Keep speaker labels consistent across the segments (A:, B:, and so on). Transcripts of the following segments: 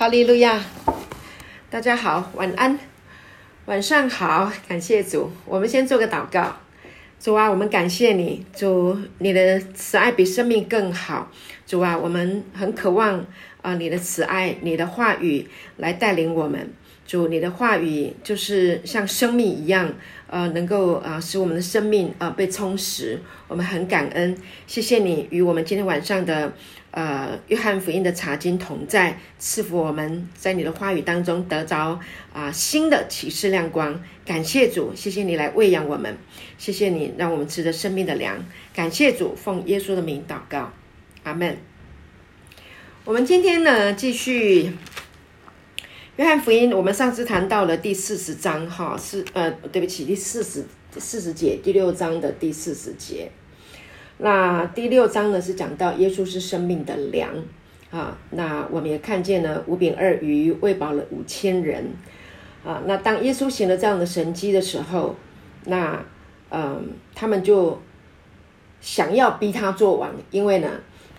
A: 哈利路亚！大家好，晚安，晚上好，感谢主。我们先做个祷告。主啊，我们感谢你，主，你的慈爱比生命更好。主啊，我们很渴望啊，你的慈爱，你的话语来带领我们。主，你的话语就是像生命一样，呃，能够啊使我们的生命啊被充实。我们很感恩，谢谢你与我们今天晚上的呃约翰福音的查经同在，赐福我们在你的话语当中得着啊新的启示亮光。感谢主，谢谢你来喂养我们，谢谢你让我们吃着生命的粮。感谢主，奉耶稣的名祷告，阿门。我们今天呢继续。约翰福音，我们上次谈到了第四十章，哈，是呃，对不起，第四十四十节，第六章的第四十节。那第六章呢，是讲到耶稣是生命的粮啊。那我们也看见了五饼二鱼喂饱了五千人啊。那当耶稣行了这样的神迹的时候，那嗯，他们就想要逼他做王，因为呢。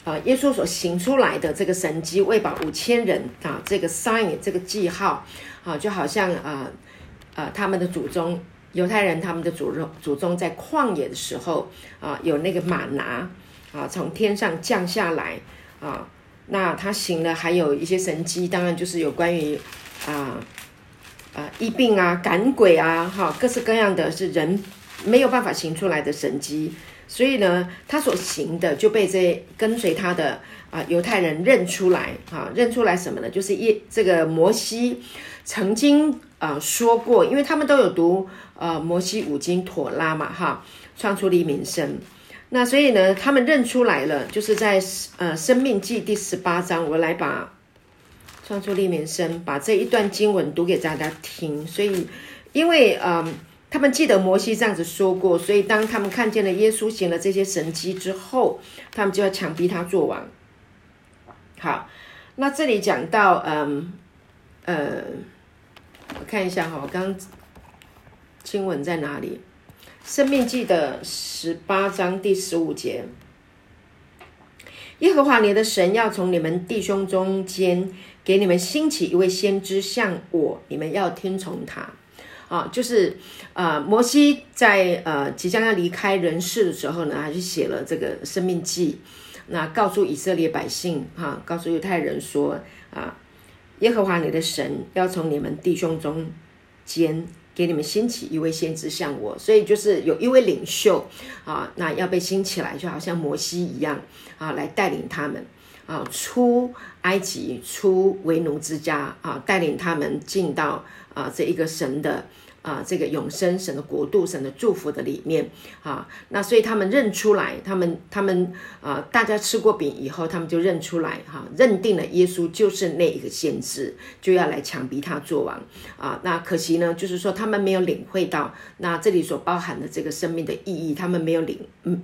A: 啊，耶稣所行出来的这个神迹，喂饱五千人啊，这个 sign 这个记号啊，就好像啊啊，他们的祖宗犹太人，他们的祖宗祖宗在旷野的时候啊，有那个马拿啊，从天上降下来啊，那他行了还有一些神迹，当然就是有关于啊啊疫病啊、赶鬼啊，哈，各式各样的是人没有办法行出来的神迹。所以呢，他所行的就被这跟随他的啊犹太人认出来啊，认出来什么呢？就是一这个摩西曾经啊说过，因为他们都有读呃摩西五经妥拉嘛哈，创出黎民生。那所以呢，他们认出来了，就是在呃生命记第十八章，我来把创出黎民生把这一段经文读给大家听。所以因为嗯。他们记得摩西这样子说过，所以当他们看见了耶稣行了这些神迹之后，他们就要强逼他做王。好，那这里讲到，嗯，呃，我看一下哈，刚经文在哪里？生命记的十八章第十五节，耶和华你的神要从你们弟兄中间给你们兴起一位先知，像我，你们要听从他。啊，就是呃，摩西在呃即将要离开人世的时候呢，他就写了这个生命记，那告诉以色列百姓哈，告诉犹太人说啊，耶和华你的神要从你们弟兄中间给你们兴起一位先知像我，所以就是有一位领袖啊，那要被兴起来，就好像摩西一样啊，来带领他们啊出埃及，出为奴之家啊，带领他们进到啊这一个神的。啊，这个永生神的国度，神的祝福的里面啊，那所以他们认出来，他们他们啊，大家吃过饼以后，他们就认出来哈，认定了耶稣就是那一个先知，就要来强逼他做王啊。那可惜呢，就是说他们没有领会到那这里所包含的这个生命的意义，他们没有领，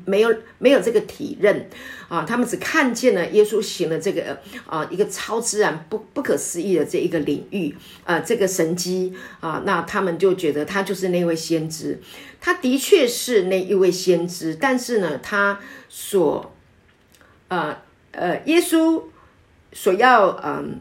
A: 没有没有这个体认啊，他们只看见了耶稣行了这个啊一个超自然不不可思议的这一个领域啊，这个神机啊，那他们就觉。觉得他就是那位先知，他的确是那一位先知，但是呢，他所，呃呃，耶稣所要嗯。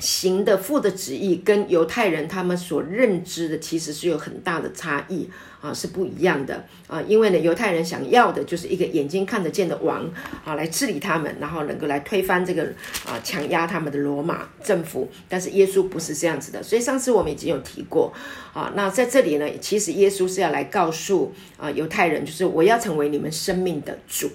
A: 行的父的旨意跟犹太人他们所认知的其实是有很大的差异啊，是不一样的啊。因为呢，犹太人想要的就是一个眼睛看得见的王啊，来治理他们，然后能够来推翻这个啊，强压他们的罗马政府。但是耶稣不是这样子的，所以上次我们已经有提过啊。那在这里呢，其实耶稣是要来告诉啊犹太人，就是我要成为你们生命的主。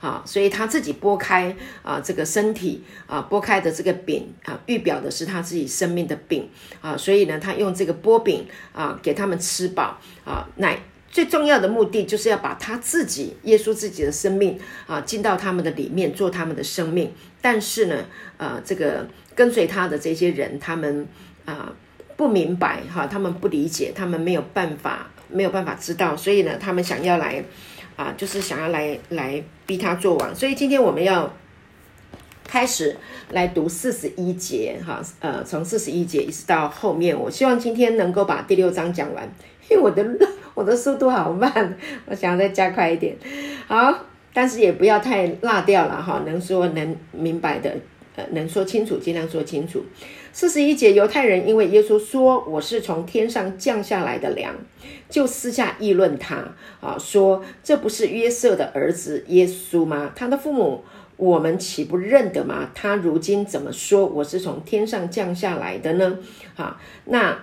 A: 啊，所以他自己拨开啊，这个身体啊，拨开的这个饼啊，预表的是他自己生命的饼啊，所以呢，他用这个波饼啊，给他们吃饱啊，奶最重要的目的就是要把他自己耶稣自己的生命啊，进到他们的里面，做他们的生命。但是呢，呃，这个跟随他的这些人，他们啊不明白哈，他们不理解，他们没有办法，没有办法知道，所以呢，他们想要来。啊，就是想要来来逼他做王，所以今天我们要开始来读四十一节，哈，呃，从四十一节一直到后面，我希望今天能够把第六章讲完，因为我的我的速度好慢，我想要再加快一点，好，但是也不要太落掉了哈，能说能明白的呃能说清楚，尽量说清楚。四十一节，犹太人因为耶稣说我是从天上降下来的粮，就私下议论他啊，说这不是约瑟的儿子耶稣吗？他的父母我们岂不认得吗？他如今怎么说我是从天上降下来的呢？好，那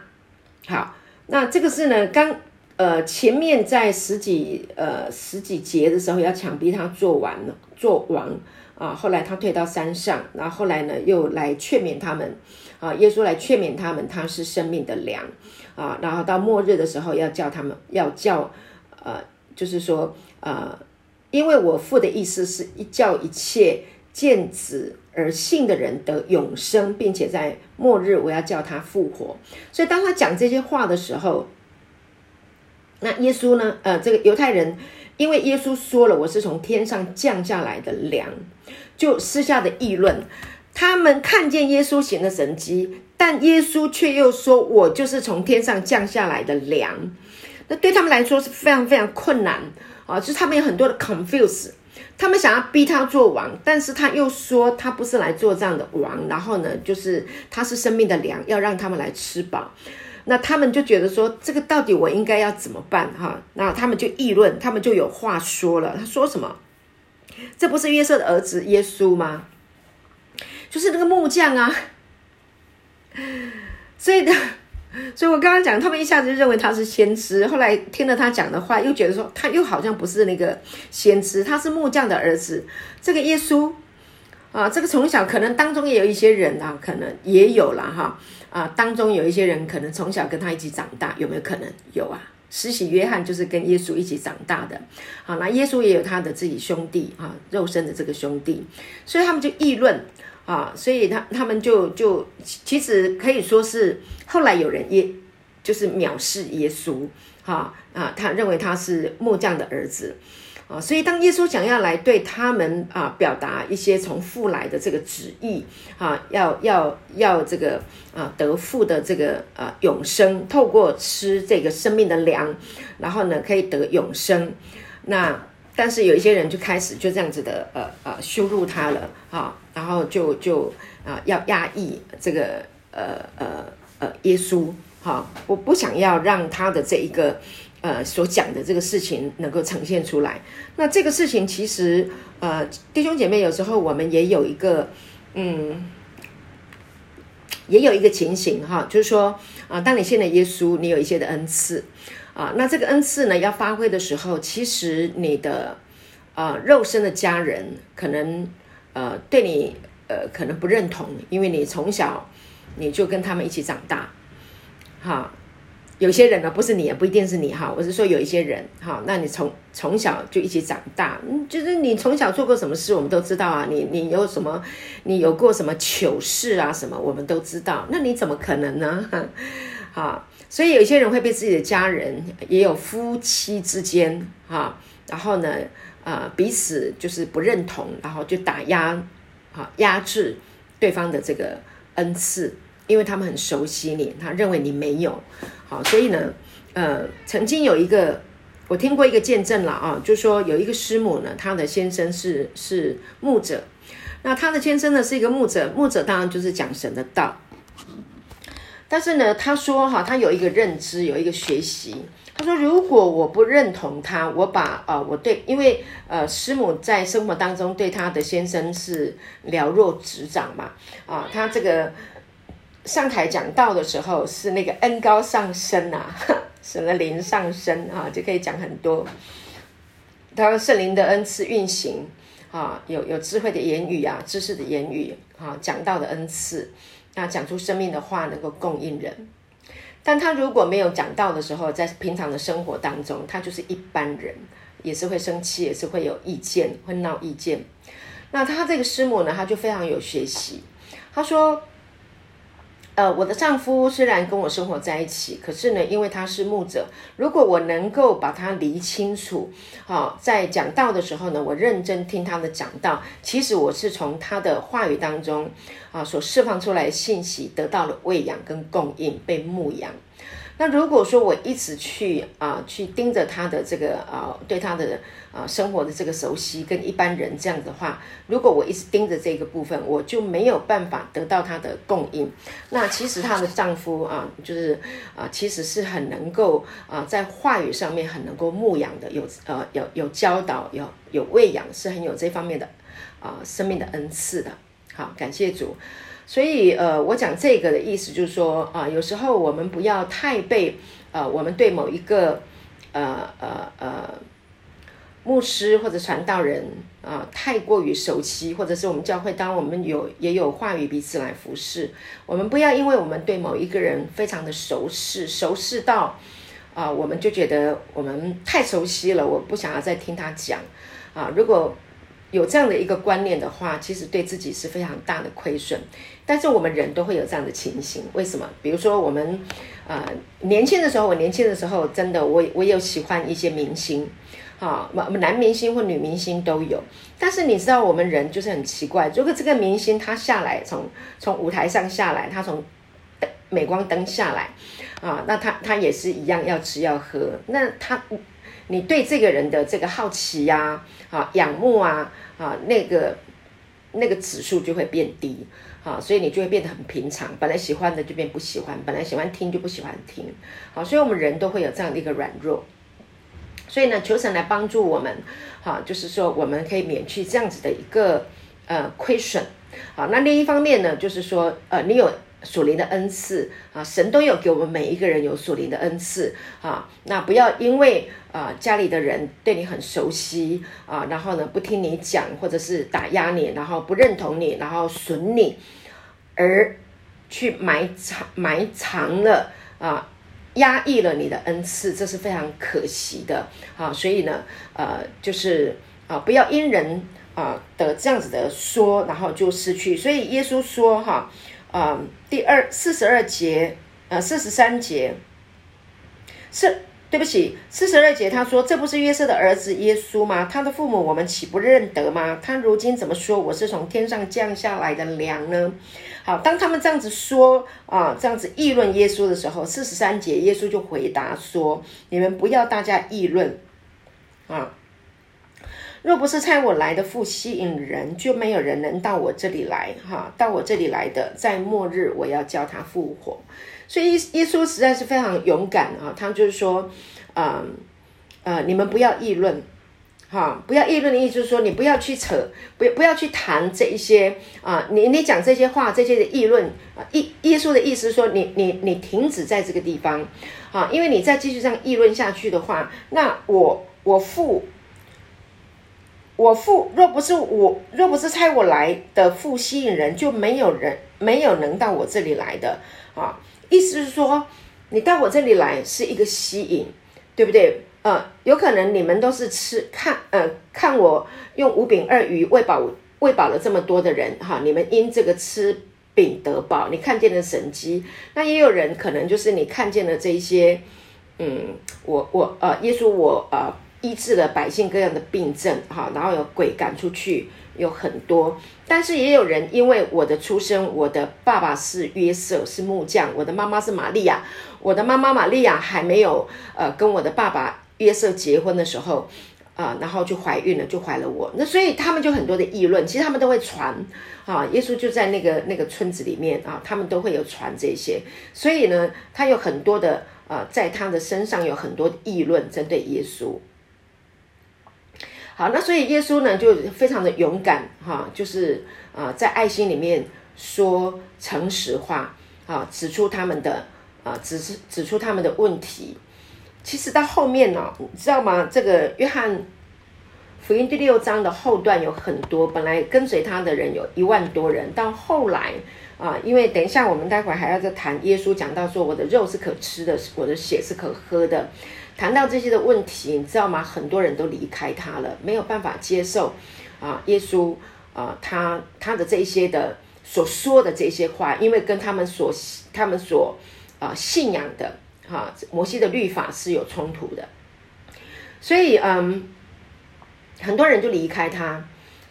A: 好，那这个是呢，刚呃前面在十几呃十几节的时候要强逼他做完了做王啊，后来他退到山上，然后后来呢又来劝勉他们。啊，耶稣来劝勉他们，他是生命的粮啊。然后到末日的时候，要叫他们，要叫呃，就是说呃，因为我父的意思是一叫一切见子而信的人得永生，并且在末日我要叫他复活。所以当他讲这些话的时候，那耶稣呢？呃，这个犹太人因为耶稣说了我是从天上降下来的粮，就私下的议论。他们看见耶稣行的神迹，但耶稣却又说：“我就是从天上降下来的粮。”那对他们来说是非常非常困难啊！就是他们有很多的 confuse，他们想要逼他做王，但是他又说他不是来做这样的王。然后呢，就是他是生命的粮，要让他们来吃饱。那他们就觉得说，这个到底我应该要怎么办？哈，那他们就议论，他们就有话说了。他说什么？这不是约瑟的儿子耶稣吗？就是那个木匠啊，所以的，所以我刚刚讲，他们一下子就认为他是先知，后来听了他讲的话，又觉得说他又好像不是那个先知，他是木匠的儿子。这个耶稣啊，这个从小可能当中也有一些人啊，可能也有了哈啊，当中有一些人可能从小跟他一起长大，有没有可能有啊？施洗约翰就是跟耶稣一起长大的，好，那耶稣也有他的自己兄弟啊，肉身的这个兄弟，所以他们就议论。啊，所以他他们就就其实可以说是后来有人也就是藐视耶稣，哈啊，他认为他是木匠的儿子，啊，所以当耶稣想要来对他们啊表达一些从父来的这个旨意，啊，要要要这个啊得父的这个啊永生，透过吃这个生命的粮，然后呢可以得永生，那。但是有一些人就开始就这样子的，呃呃羞辱他了啊，然后就就啊要压抑这个呃呃呃耶稣哈，我不想要让他的这一个呃所讲的这个事情能够呈现出来。那这个事情其实呃弟兄姐妹有时候我们也有一个嗯也有一个情形哈，就是说啊，当你信了耶稣，你有一些的恩赐。啊，那这个恩赐呢，要发挥的时候，其实你的啊肉身的家人可能呃对你呃可能不认同，因为你从小你就跟他们一起长大，哈，有些人呢不是你，也不一定是你哈，我是说有一些人哈，那你从从小就一起长大，嗯，就是你从小做过什么事，我们都知道啊，你你有什么，你有过什么糗事啊什么，我们都知道，那你怎么可能呢？哈。所以有些人会被自己的家人，也有夫妻之间，哈，然后呢，呃，彼此就是不认同，然后就打压，啊，压制对方的这个恩赐，因为他们很熟悉你，他认为你没有，好，所以呢，呃，曾经有一个我听过一个见证了啊，就说有一个师母呢，她的先生是是牧者，那她的先生呢是一个牧者，牧者当然就是讲神的道。但是呢，他说哈，他有一个认知，有一个学习。他说，如果我不认同他，我把呃，我对，因为呃，师母在生活当中对他的先生是了若指掌嘛，啊，他这个上台讲道的时候是那个 恩高上升啊，什么灵上升啊，就可以讲很多。他说圣灵的恩赐运行啊，有有智慧的言语啊，知识的言语啊，讲道的恩赐。那讲出生命的话能够供应人，但他如果没有讲到的时候，在平常的生活当中，他就是一般人，也是会生气，也是会有意见，会闹意见。那他这个师母呢，他就非常有学习，他说。呃，我的丈夫虽然跟我生活在一起，可是呢，因为他是牧者，如果我能够把他理清楚，好，在讲道的时候呢，我认真听他的讲道，其实我是从他的话语当中啊所释放出来的信息得到了喂养跟供应，被牧养。那如果说我一直去啊去盯着他的这个啊对他的啊生活的这个熟悉，跟一般人这样子的话，如果我一直盯着这个部分，我就没有办法得到他的供应。那其实她的丈夫啊，就是啊其实是很能够啊在话语上面很能够牧养的，有呃有有教导，有有喂养，是很有这方面的啊生命的恩赐的。好，感谢主。所以，呃，我讲这个的意思就是说，啊，有时候我们不要太被，呃，我们对某一个，呃呃呃，牧师或者传道人啊，太过于熟悉，或者是我们教会，当我们有也有话语彼此来服侍，我们不要因为我们对某一个人非常的熟识，熟识到，啊，我们就觉得我们太熟悉了，我不想要再听他讲，啊，如果。有这样的一个观念的话，其实对自己是非常大的亏损。但是我们人都会有这样的情形，为什么？比如说我们，呃，年轻的时候，我年轻的时候，真的，我我有喜欢一些明星，啊，男明星或女明星都有。但是你知道，我们人就是很奇怪，如果这个明星他下来，从从舞台上下来，他从镁光灯下来，啊，那他他也是一样要吃要喝，那他。你对这个人的这个好奇呀，啊，仰慕啊，啊，那个那个指数就会变低，啊，所以你就会变得很平常。本来喜欢的就变不喜欢，本来喜欢听就不喜欢听，好，所以我们人都会有这样的一个软弱。所以呢，求神来帮助我们，好，就是说我们可以免去这样子的一个呃亏损。好，那另一方面呢，就是说呃，你有。属灵的恩赐啊，神都有给我们每一个人有属灵的恩赐啊。那不要因为啊家里的人对你很熟悉啊，然后呢不听你讲，或者是打压你，然后不认同你，然后损你，而去埋藏埋藏了啊，压抑了你的恩赐，这是非常可惜的啊。所以呢，呃，就是啊，不要因人啊的这样子的说，然后就失去。所以耶稣说哈。啊第二四十二节，呃，四十三节，是对不起，四十二节他说：“这不是约瑟的儿子耶稣吗？他的父母我们岂不认得吗？他如今怎么说我是从天上降下来的粮呢？”好，当他们这样子说啊，这样子议论耶稣的时候，四十三节耶稣就回答说：“你们不要大家议论啊。”若不是猜我来的父吸引人，就没有人能到我这里来。哈，到我这里来的，在末日我要叫他复活。所以耶稣实在是非常勇敢啊！他就是说，嗯呃，你们不要议论，哈，不要议论的意思就是说，你不要去扯，不不要去谈这一些啊。你你讲这些话，这些的议论啊，耶耶稣的意思是说，你你你停止在这个地方，啊，因为你再继续这样议论下去的话，那我我父。我父若不是我，若不是猜我来的父吸引人，就没有人没有能到我这里来的啊。意思是说，你到我这里来是一个吸引，对不对？呃，有可能你们都是吃看呃看我用五饼二鱼喂饱喂饱了这么多的人哈，你们因这个吃饼得饱，你看见了神迹。那也有人可能就是你看见了这一些，嗯，我我呃耶稣我呃。医治了百姓各样的病症，哈，然后有鬼赶出去，有很多。但是也有人因为我的出生，我的爸爸是约瑟，是木匠，我的妈妈是玛利亚，我的妈妈玛利亚还没有呃跟我的爸爸约瑟结婚的时候，啊，然后就怀孕了，就怀了我。那所以他们就很多的议论，其实他们都会传，啊，耶稣就在那个那个村子里面啊，他们都会有传这些。所以呢，他有很多的呃，在他的身上有很多议论针对耶稣。好，那所以耶稣呢就非常的勇敢哈，就是啊在爱心里面说诚实话啊，指出他们的啊指指指出他们的问题。其实到后面呢，你知道吗？这个约翰福音第六章的后段有很多，本来跟随他的人有一万多人，到后来啊，因为等一下我们待会还要再谈耶稣讲到说我的肉是可吃的，我的血是可喝的。谈到这些的问题，你知道吗？很多人都离开他了，没有办法接受啊，耶稣啊，他他的这些的所说的这些话，因为跟他们所他们所啊信仰的哈摩西的律法是有冲突的，所以嗯，很多人就离开他。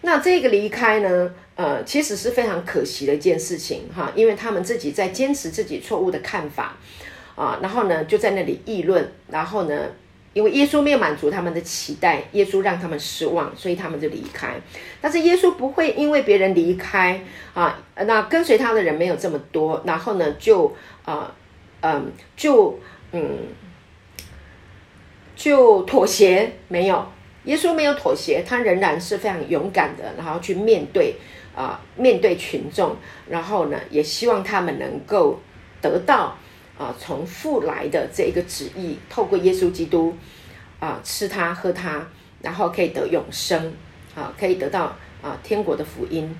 A: 那这个离开呢，呃，其实是非常可惜的一件事情哈，因为他们自己在坚持自己错误的看法。啊，然后呢就在那里议论，然后呢，因为耶稣没有满足他们的期待，耶稣让他们失望，所以他们就离开。但是耶稣不会因为别人离开啊，那跟随他的人没有这么多，然后呢就啊嗯就嗯就妥协没有。耶稣没有妥协，他仍然是非常勇敢的，然后去面对啊，面对群众，然后呢，也希望他们能够得到啊，从父来的这一个旨意，透过耶稣基督啊，吃他喝他，然后可以得永生啊，可以得到啊天国的福音，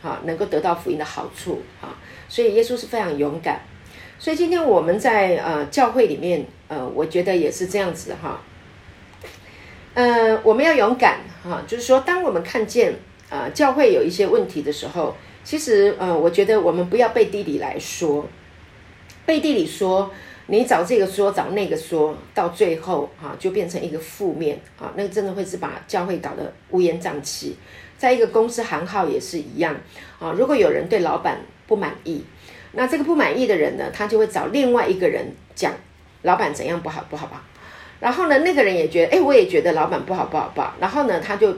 A: 啊，能够得到福音的好处啊，所以耶稣是非常勇敢，所以今天我们在呃教会里面，呃，我觉得也是这样子哈。呃，我们要勇敢哈，就是说，当我们看见啊教会有一些问题的时候，其实呃，我觉得我们不要背地里来说，背地里说，你找这个说，找那个说，到最后哈就变成一个负面啊，那个真的会是把教会搞得乌烟瘴气。在一个公司行号也是一样啊，如果有人对老板不满意，那这个不满意的人呢，他就会找另外一个人讲老板怎样不好不好吧。然后呢，那个人也觉得，哎，我也觉得老板不好，不好，不好。然后呢，他就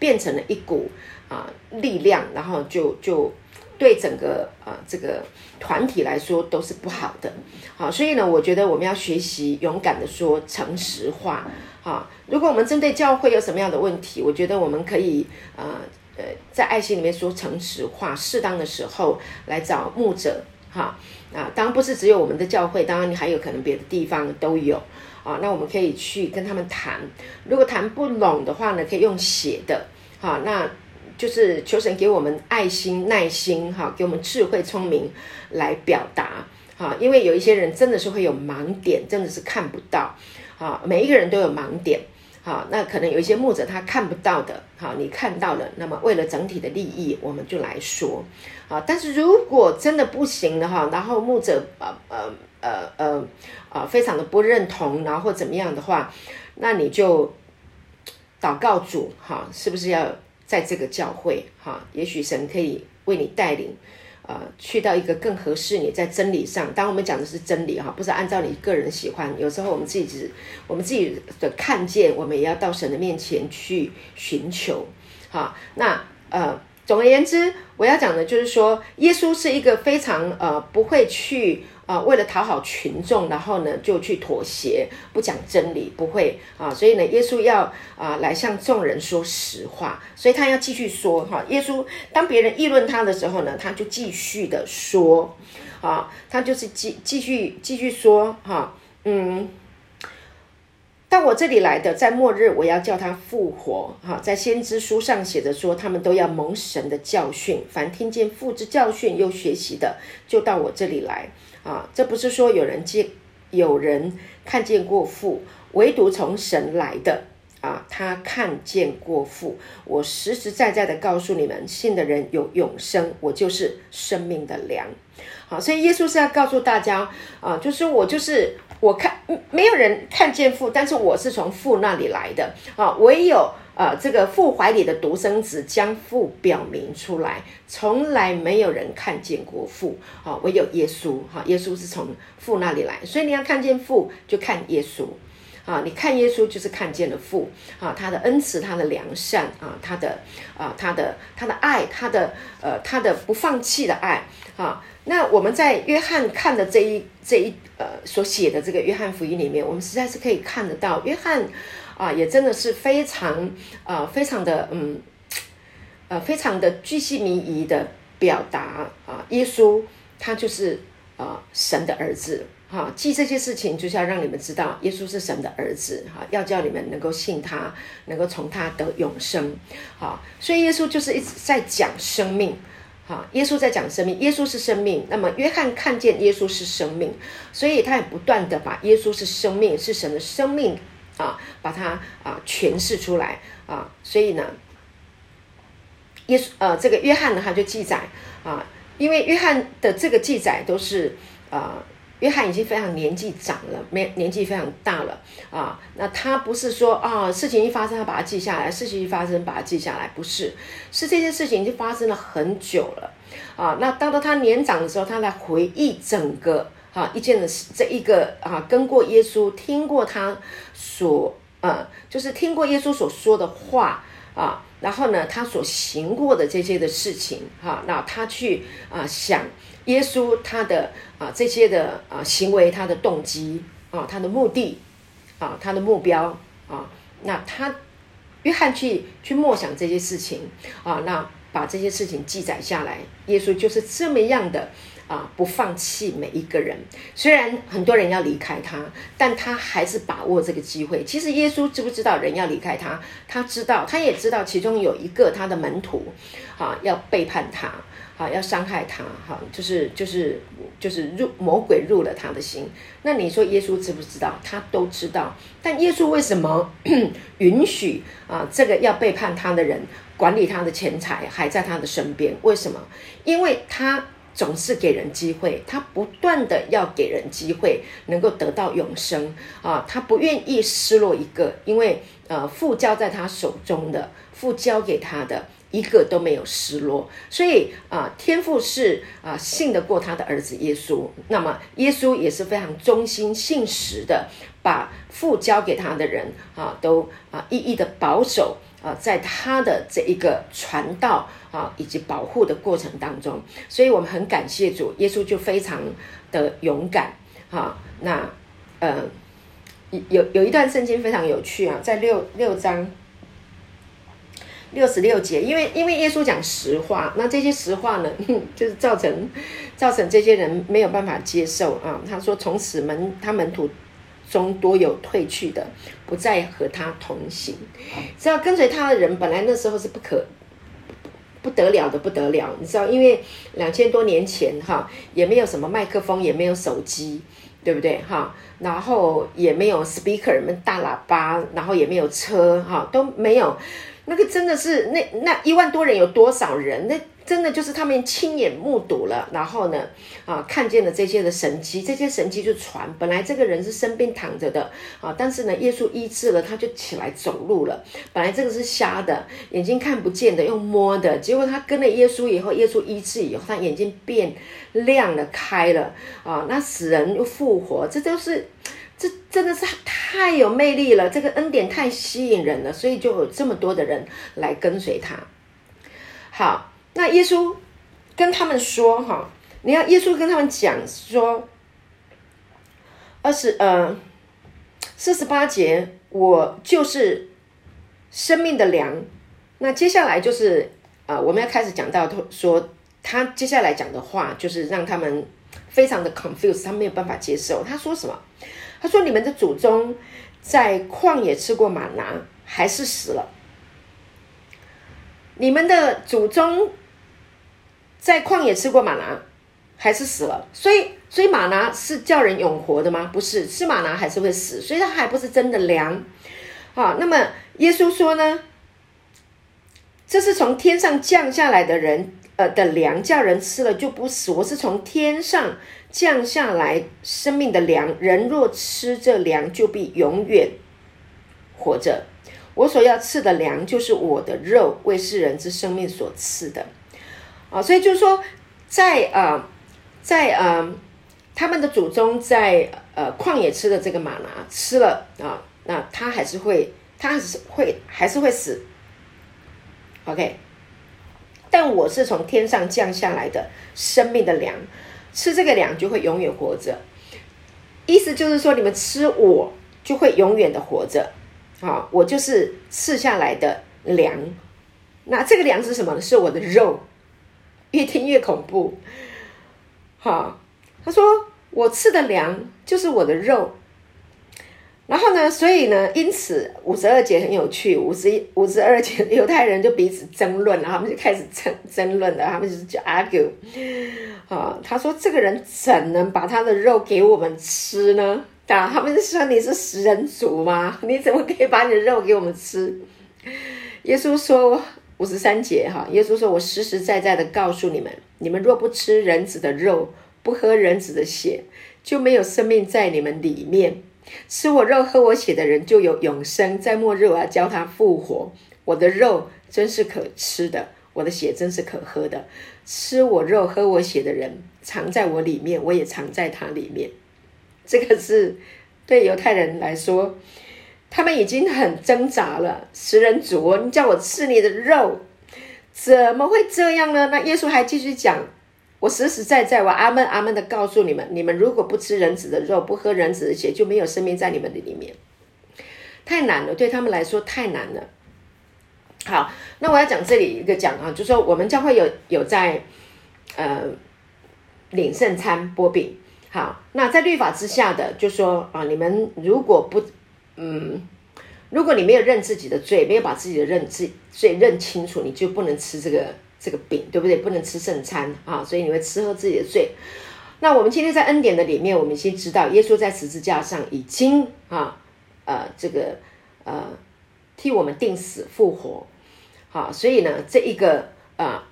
A: 变成了一股啊力量，然后就就对整个啊这个团体来说都是不好的。好，所以呢，我觉得我们要学习勇敢的说诚实话。好，如果我们针对教会有什么样的问题，我觉得我们可以啊呃在爱心里面说诚实话，适当的时候来找牧者。哈啊，当然不是只有我们的教会，当然你还有可能别的地方都有。啊，那我们可以去跟他们谈，如果谈不拢的话呢，可以用写的，好，那就是求神给我们爱心、耐心，哈，给我们智慧、聪明来表达，哈，因为有一些人真的是会有盲点，真的是看不到，啊，每一个人都有盲点，好，那可能有一些牧者他看不到的，好，你看到了，那么为了整体的利益，我们就来说，啊，但是如果真的不行的哈，然后牧者呃呃。呃呃啊，非常的不认同，然后或怎么样的话，那你就祷告主哈，是不是要在这个教会哈？也许神可以为你带领，啊，去到一个更合适你在真理上。当我们讲的是真理哈，不是按照你个人喜欢，有时候我们自己只我们自己的看见，我们也要到神的面前去寻求。哈，那呃，总而言之，我要讲的就是说，耶稣是一个非常呃不会去。啊，为了讨好群众，然后呢就去妥协，不讲真理，不会啊，所以呢，耶稣要啊来向众人说实话，所以他要继续说哈。耶稣当别人议论他的时候呢，他就继续的说，啊，他就是继继续继续说哈，嗯，到我这里来的，在末日我要叫他复活哈，在先知书上写的说，他们都要蒙神的教训，凡听见父之教训又学习的，就到我这里来。啊，这不是说有人见有人看见过父，唯独从神来的啊，他看见过父。我实实在在的告诉你们，信的人有永生，我就是生命的粮。好，所以耶稣是要告诉大家啊，就是我就是我看没有人看见父，但是我是从父那里来的啊，唯有。啊，这个父怀里的独生子将父表明出来，从来没有人看见过父，啊，唯有耶稣，哈，耶稣是从父那里来，所以你要看见父，就看耶稣，啊，你看耶稣就是看见了父，啊，他的恩慈，他的良善，啊，他的，啊，他的，他的爱，他的，呃，他的不放弃的爱，啊，那我们在约翰看的这一这一呃所写的这个约翰福音里面，我们实在是可以看得到约翰。啊，也真的是非常啊，非常的嗯，呃，非常的巨细靡遗的表达啊，耶稣他就是啊神的儿子哈，记这些事情就是要让你们知道耶稣是神的儿子哈，要叫你们能够信他，能够从他得永生好，所以耶稣就是一直在讲生命哈，耶稣在讲生命，耶稣是生命，那么约翰看见耶稣是生命，所以他也不断的把耶稣是生命，是神的生命。啊，把它啊诠释出来啊，所以呢，耶稣呃，这个约翰呢，他就记载啊，因为约翰的这个记载都是啊，约翰已经非常年纪长了，没年纪非常大了啊，那他不是说啊，事情一发生他把它记下来，事情一发生把它记下来，不是，是这件事情已经发生了很久了啊，那到了他年长的时候，他来回忆整个。啊一件的事，这一个啊跟过耶稣，听过他所呃，就是听过耶稣所说的话啊，然后呢，他所行过的这些的事情哈，那他去啊想耶稣他的啊这些的啊行为，他的动机啊，他的目的啊，他的目标啊，那他约翰去去默想这些事情啊，那。把这些事情记载下来，耶稣就是这么样的啊，不放弃每一个人。虽然很多人要离开他，但他还是把握这个机会。其实耶稣知不知道人要离开他？他知道，他也知道其中有一个他的门徒，啊，要背叛他，啊，要伤害他，哈，就是就是就是入魔鬼入了他的心。那你说耶稣知不知道？他都知道。但耶稣为什么 允许啊这个要背叛他的人？管理他的钱财还在他的身边，为什么？因为他总是给人机会，他不断的要给人机会，能够得到永生啊！他不愿意失落一个，因为呃，父交在他手中的，父交给他的一个都没有失落，所以啊，天父是啊信得过他的儿子耶稣，那么耶稣也是非常忠心信实的，把父交给他的人啊，都啊一一的保守。啊，在他的这一个传道啊以及保护的过程当中，所以我们很感谢主，耶稣就非常的勇敢啊。那呃，有有一段圣经非常有趣啊，在六六章六十六节，因为因为耶稣讲实话，那这些实话呢，就是造成造成这些人没有办法接受啊。他说，从此门他门徒。中多有退去的，不再和他同行。只要跟随他的人，本来那时候是不可不得了的，不得了。你知道，因为两千多年前哈，也没有什么麦克风，也没有手机，对不对哈？然后也没有 speaker 们大喇叭，然后也没有车哈，都没有。那个真的是那那一万多人有多少人？那真的就是他们亲眼目睹了，然后呢，啊，看见了这些的神迹，这些神迹就传。本来这个人是生病躺着的，啊，但是呢，耶稣医治了，他就起来走路了。本来这个是瞎的，眼睛看不见的，用摸的，结果他跟了耶稣以后，耶稣医治以后，他眼睛变亮了，开了，啊，那死人又复活，这都是。这真的是太有魅力了，这个恩典太吸引人了，所以就有这么多的人来跟随他。好，那耶稣跟他们说：“哈，你要耶稣跟他们讲说，二十呃四十八节，我就是生命的粮。那接下来就是啊，我们要开始讲到说他接下来讲的话，就是让他们非常的 confused，他没有办法接受。他说什么？”他说：“你们的祖宗在旷野吃过玛拿，还是死了？你们的祖宗在旷野吃过马拿，还是死了？所以，所以马拿是叫人永活的吗？不是，吃马拿还是会死，所以它还不是真的粮。好，那么耶稣说呢？这是从天上降下来的人，呃的粮，叫人吃了就不死。我是从天上。”降下来生命的粮，人若吃这粮，就必永远活着。我所要赐的粮，就是我的肉，为世人之生命所赐的。啊，所以就是说，在呃，在呃，他们的祖宗在呃旷野吃的这个玛拿，吃了啊，那他还是会，他还是会，还是会死。OK，但我是从天上降下来的生命的粮。吃这个粮就会永远活着，意思就是说，你们吃我就会永远的活着，啊，我就是吃下来的粮。那这个粮是什么呢？是我的肉。越听越恐怖，哈。他说我吃的粮就是我的肉。然后呢？所以呢？因此五十二节很有趣。五十一、五十二节，犹太人就彼此争论，然后他们就开始争争论了。他们就是叫 argue 啊。他说：“这个人怎能把他的肉给我们吃呢？”啊，他们说：“你是食人族吗？你怎么可以把你的肉给我们吃？”耶稣说：“五十三节哈，耶稣说：我实实在在的告诉你们，你们若不吃人子的肉，不喝人子的血，就没有生命在你们里面。”吃我肉、喝我血的人就有永生，在末日我要教他复活。我的肉真是可吃的，我的血真是可喝的。吃我肉、喝我血的人，藏在我里面，我也藏在他里面。这个是对犹太人来说，他们已经很挣扎了。食人族，你叫我吃你的肉，怎么会这样呢？那耶稣还继续讲：“我实实在在，我阿门阿门的告诉你们，你们如果不吃人子的肉，不喝人子的血，就没有生命在你们的里面。”太难了，对他们来说太难了。好，那我要讲这里一个讲啊，就说我们将会有有在呃领圣餐波饼。好，那在律法之下的，就说啊，你们如果不，如果你没有认自己的罪，没有把自己的认自罪认清楚，你就不能吃这个这个饼，对不对？不能吃圣餐啊，所以你会吃喝自己的罪。那我们今天在恩典的里面，我们先知道耶稣在十字架上已经啊呃这个呃替我们定死复活。好，所以呢，这一个啊，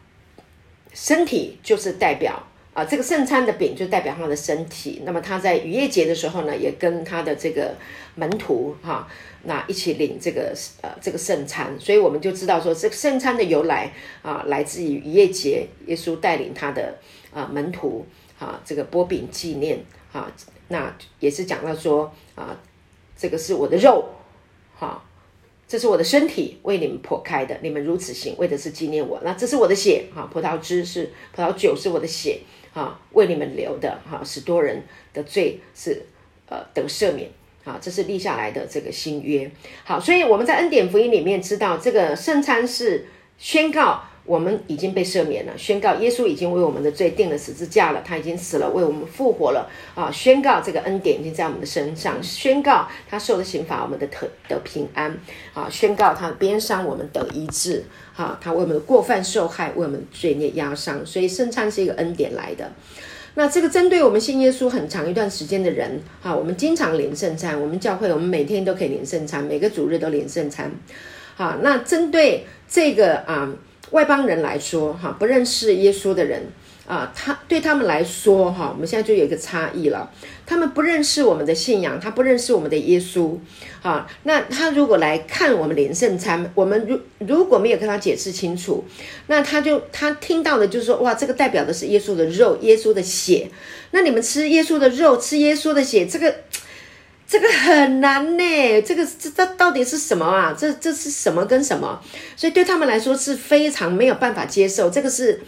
A: 身体就是代表啊，这个圣餐的饼就代表他的身体。那么他在逾越节的时候呢，也跟他的这个门徒哈，那一起领这个呃这个圣餐。所以我们就知道说，这个圣餐的由来啊，来自于逾越节，耶稣带领他的啊门徒啊，这个波饼纪念啊，那也是讲到说啊，这个是我的肉，哈。这是我的身体为你们破开的，你们如此行，为的是纪念我。那这是我的血，哈，葡萄汁是葡萄酒是我的血，哈，为你们流的，哈，使多人的罪是呃得赦免，好，这是立下来的这个新约。好，所以我们在恩典福音里面知道，这个圣餐是宣告。我们已经被赦免了，宣告耶稣已经为我们的罪定了十字架了，他已经死了，为我们复活了啊！宣告这个恩典已经在我们的身上，宣告他受的刑罚，我们的得得平安啊！宣告他的鞭伤，我们得医治啊！他为我们的过犯受害，为我们罪孽压伤，所以圣餐是一个恩典来的。那这个针对我们信耶稣很长一段时间的人哈，我们经常连圣餐，我们教会我们每天都可以连圣餐，每个主日都连圣餐。好，那针对这个啊。外邦人来说，哈，不认识耶稣的人啊，他对他们来说，哈，我们现在就有一个差异了。他们不认识我们的信仰，他不认识我们的耶稣，啊，那他如果来看我们连圣餐，我们如如果没有跟他解释清楚，那他就他听到的就是说，哇，这个代表的是耶稣的肉，耶稣的血。那你们吃耶稣的肉，吃耶稣的血，这个。这个很难呢，这个这这到底是什么啊？这这是什么跟什么？所以对他们来说是非常没有办法接受，这个是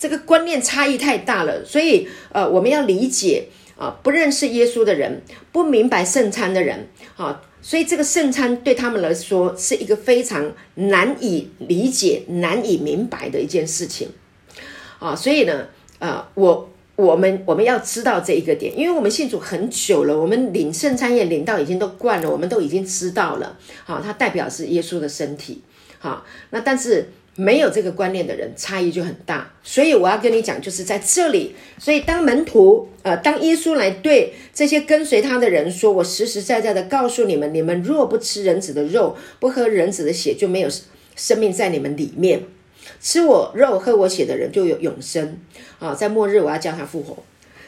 A: 这个观念差异太大了。所以呃，我们要理解啊，不认识耶稣的人，不明白圣餐的人啊，所以这个圣餐对他们来说是一个非常难以理解、难以明白的一件事情啊。所以呢，呃，我。我们我们要知道这一个点，因为我们信主很久了，我们领圣餐也领到已经都惯了，我们都已经知道了。好，它代表是耶稣的身体。好，那但是没有这个观念的人，差异就很大。所以我要跟你讲，就是在这里。所以当门徒，呃，当耶稣来对这些跟随他的人说：“我实实在在的告诉你们，你们若不吃人子的肉，不喝人子的血，就没有生命在你们里面。”吃我肉、喝我血的人就有永生啊！在末日我要叫他复活，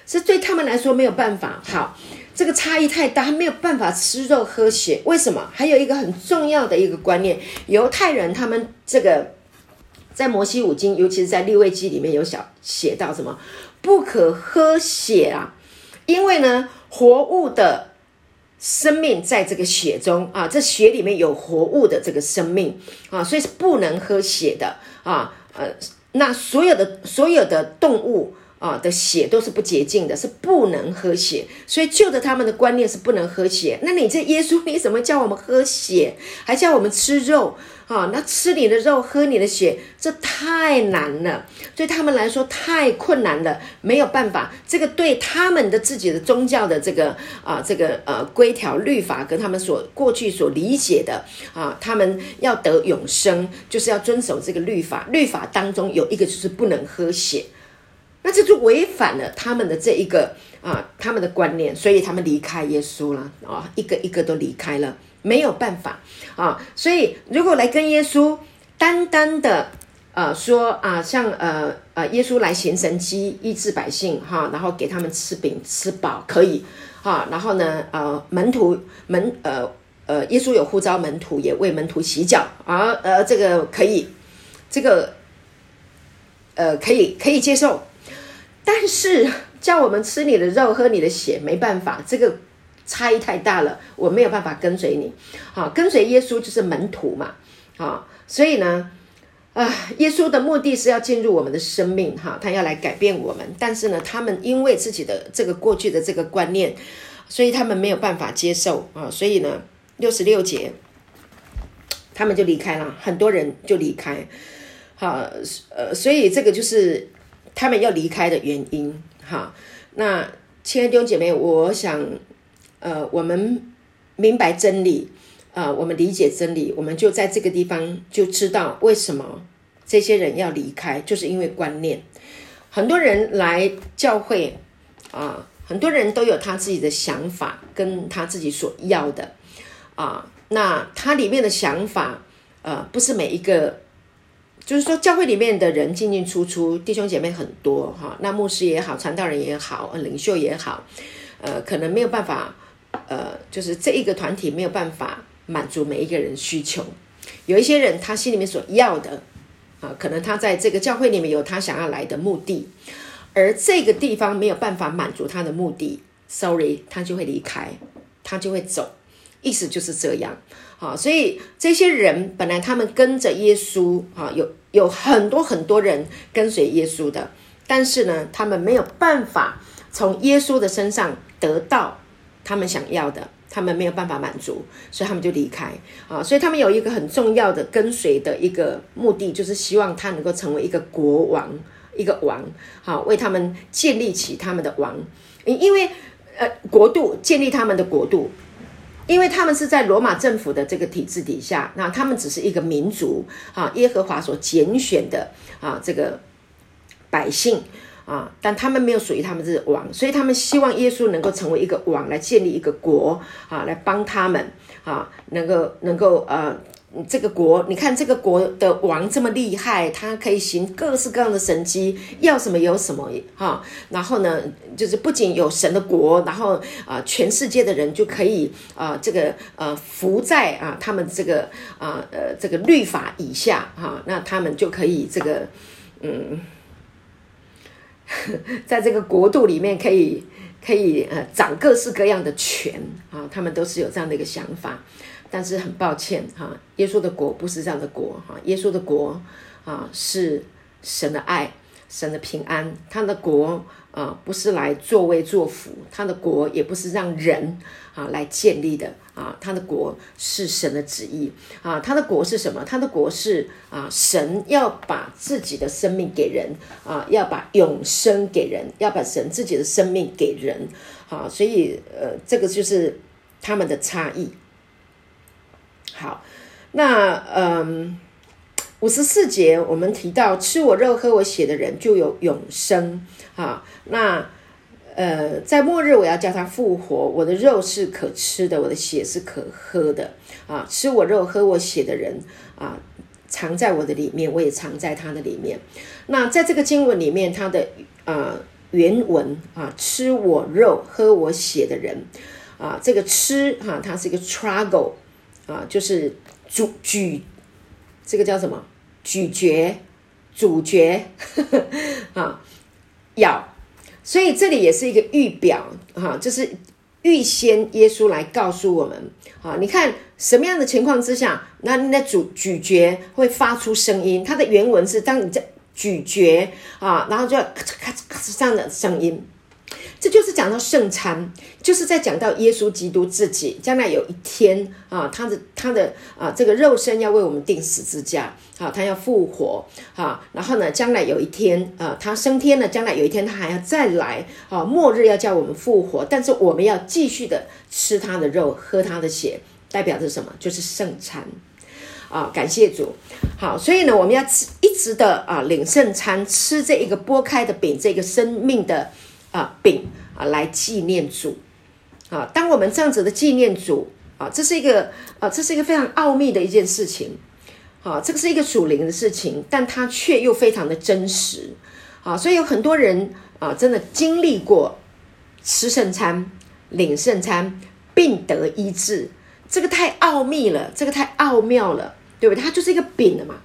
A: 是对他们来说没有办法。好，这个差异太大，没有办法吃肉喝血。为什么？还有一个很重要的一个观念，犹太人他们这个在摩西五经，尤其是在立位记里面有小写到什么不可喝血啊？因为呢，活物的生命在这个血中啊，这血里面有活物的这个生命啊，所以是不能喝血的。啊，呃，那所有的所有的动物啊的血都是不洁净的，是不能喝血，所以旧的他们的观念是不能喝血。那你这耶稣，你怎么叫我们喝血，还叫我们吃肉？啊，那吃你的肉，喝你的血，这太难了，对他们来说太困难了，没有办法。这个对他们的自己的宗教的这个啊，这个呃规条律法，跟他们所过去所理解的啊，他们要得永生，就是要遵守这个律法。律法当中有一个就是不能喝血，那这就违反了他们的这一个啊，他们的观念，所以他们离开耶稣了啊，一个一个都离开了。没有办法啊，所以如果来跟耶稣单单的呃说啊，像呃呃耶稣来行神迹医治百姓哈，然后给他们吃饼吃饱可以哈，然后呢呃门徒门呃呃耶稣有呼召门徒也为门徒洗脚啊呃这个可以这个呃可以可以接受，但是叫我们吃你的肉喝你的血，没办法，这个差异太大了，我没有办法跟随你。好，跟随耶稣就是门徒嘛。好，所以呢，啊，耶稣的目的是要进入我们的生命，哈，他要来改变我们。但是呢，他们因为自己的这个过去的这个观念，所以他们没有办法接受啊。所以呢，六十六节，他们就离开了，很多人就离开。好，呃，所以这个就是他们要离开的原因。哈，那亲爱的弟兄姐妹，我想，呃，我们明白真理。啊，我们理解真理，我们就在这个地方就知道为什么这些人要离开，就是因为观念。很多人来教会啊，很多人都有他自己的想法，跟他自己所要的啊。那他里面的想法，呃，不是每一个，就是说教会里面的人进进出出，弟兄姐妹很多哈。那牧师也好，传道人也好，领袖也好，呃，可能没有办法，呃，就是这一个团体没有办法。满足每一个人需求，有一些人他心里面所要的啊，可能他在这个教会里面有他想要来的目的，而这个地方没有办法满足他的目的，sorry，他就会离开，他就会走，意思就是这样。好，所以这些人本来他们跟着耶稣啊，有有很多很多人跟随耶稣的，但是呢，他们没有办法从耶稣的身上得到他们想要的。他们没有办法满足，所以他们就离开啊。所以他们有一个很重要的跟随的一个目的，就是希望他能够成为一个国王，一个王，好为他们建立起他们的王。因为呃，国度建立他们的国度，因为他们是在罗马政府的这个体制底下，那他们只是一个民族啊，耶和华所拣选的啊，这个百姓。啊！但他们没有属于他们这个王，所以他们希望耶稣能够成为一个王，来建立一个国啊，来帮他们啊，能够能够呃，这个国，你看这个国的王这么厉害，他可以行各式各样的神迹，要什么有什么哈。然后呢，就是不仅有神的国，然后啊，全世界的人就可以啊，这个呃，服在啊他们这个啊呃这个律法以下哈，那他们就可以这个嗯。在这个国度里面，可以可以呃掌各式各样的权啊，他们都是有这样的一个想法。但是很抱歉哈，耶稣的国不是这样的国哈，耶稣的国啊是神的爱，神的平安，他的国。啊，不是来作威作福，他的国也不是让人啊来建立的啊，他的国是神的旨意啊，他的国是什么？他的国是啊，神要把自己的生命给人啊，要把永生给人，要把神自己的生命给人啊，所以呃，这个就是他们的差异。好，那嗯。五十四节，我们提到吃我肉、喝我血的人就有永生啊。那呃，在末日我要叫他复活。我的肉是可吃的，我的血是可喝的啊。吃我肉、喝我血的人啊，藏在我的里面，我也藏在他的里面。那在这个经文里面，它的啊原文啊，吃我肉、喝我血的人啊，这个吃哈，它是一个 truggle 啊，就是主举，这个叫什么？咀嚼，主角 啊，咬，所以这里也是一个预表哈，就是预先耶稣来告诉我们啊，你看什么样的情况之下，那你的咀咀嚼会发出声音，它的原文是当你在咀嚼啊，然后就咔嚓咔嚓咔嚓这样的声音。这就是讲到圣餐，就是在讲到耶稣基督自己将来有一天啊，他的他的啊这个肉身要为我们定十字架，啊，他要复活，啊，然后呢，将来有一天啊，他升天了，将来有一天他还要再来，啊，末日要叫我们复活，但是我们要继续的吃他的肉，喝他的血，代表着什么？就是圣餐，啊，感谢主，好，所以呢，我们要吃一直的啊领圣餐，吃这一个剥开的饼，这个生命的。啊，饼啊，来纪念主啊！当我们这样子的纪念主啊，这是一个啊，这是一个非常奥秘的一件事情啊，这个是一个属灵的事情，但它却又非常的真实啊！所以有很多人啊，真的经历过吃圣餐、领圣餐、病得医治，这个太奥秘了，这个太奥妙了，对不对？它就是一个饼了嘛。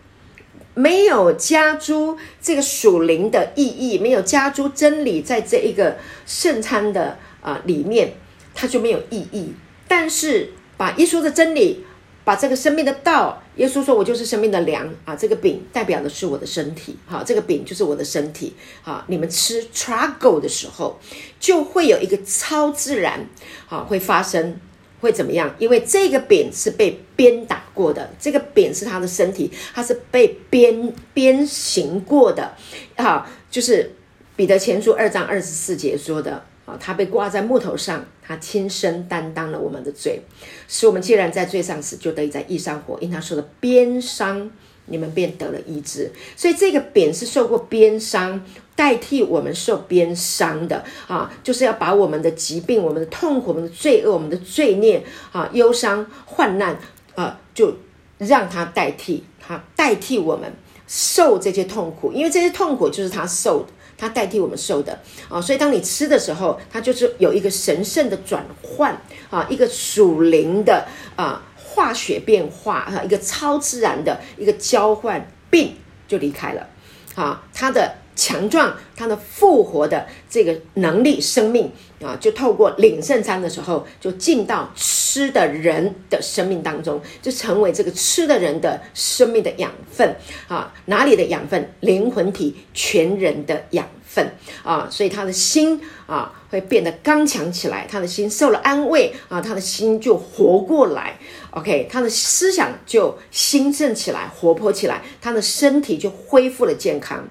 A: 没有加诸这个属灵的意义，没有加诸真理在这一个圣餐的啊里面，它就没有意义。但是把耶稣的真理。把这个生命的道，耶稣说：“我就是生命的粮啊！”这个饼代表的是我的身体，好，这个饼就是我的身体，好，你们吃 trago 的时候，就会有一个超自然，好，会发生，会怎么样？因为这个饼是被鞭打过的，这个饼是他的身体，他是被鞭鞭刑过的，好，就是彼得前书二章二十四节说的。啊，他被挂在木头上，他亲身担当了我们的罪，使我们既然在罪上死，就得以在义上活。因他受的鞭伤，你们便得了医治。所以这个扁是受过鞭伤，代替我们受鞭伤的啊，就是要把我们的疾病、我们的痛苦、我们的罪恶、我们的罪孽啊、忧伤、患难啊，就让他代替他，代替我们受这些痛苦，因为这些痛苦就是他受的。它代替我们受的啊，所以当你吃的时候，它就是有一个神圣的转换啊，一个属灵的啊化学变化啊，一个超自然的一个交换，病就离开了啊，它的。强壮，他的复活的这个能力、生命啊，就透过领圣餐的时候，就进到吃的人的生命当中，就成为这个吃的人的生命的养分啊。哪里的养分？灵魂体全人的养分啊。所以他的心啊，会变得刚强起来，他的心受了安慰啊，他的心就活过来。OK，他的思想就兴盛起来，活泼起来，他的身体就恢复了健康。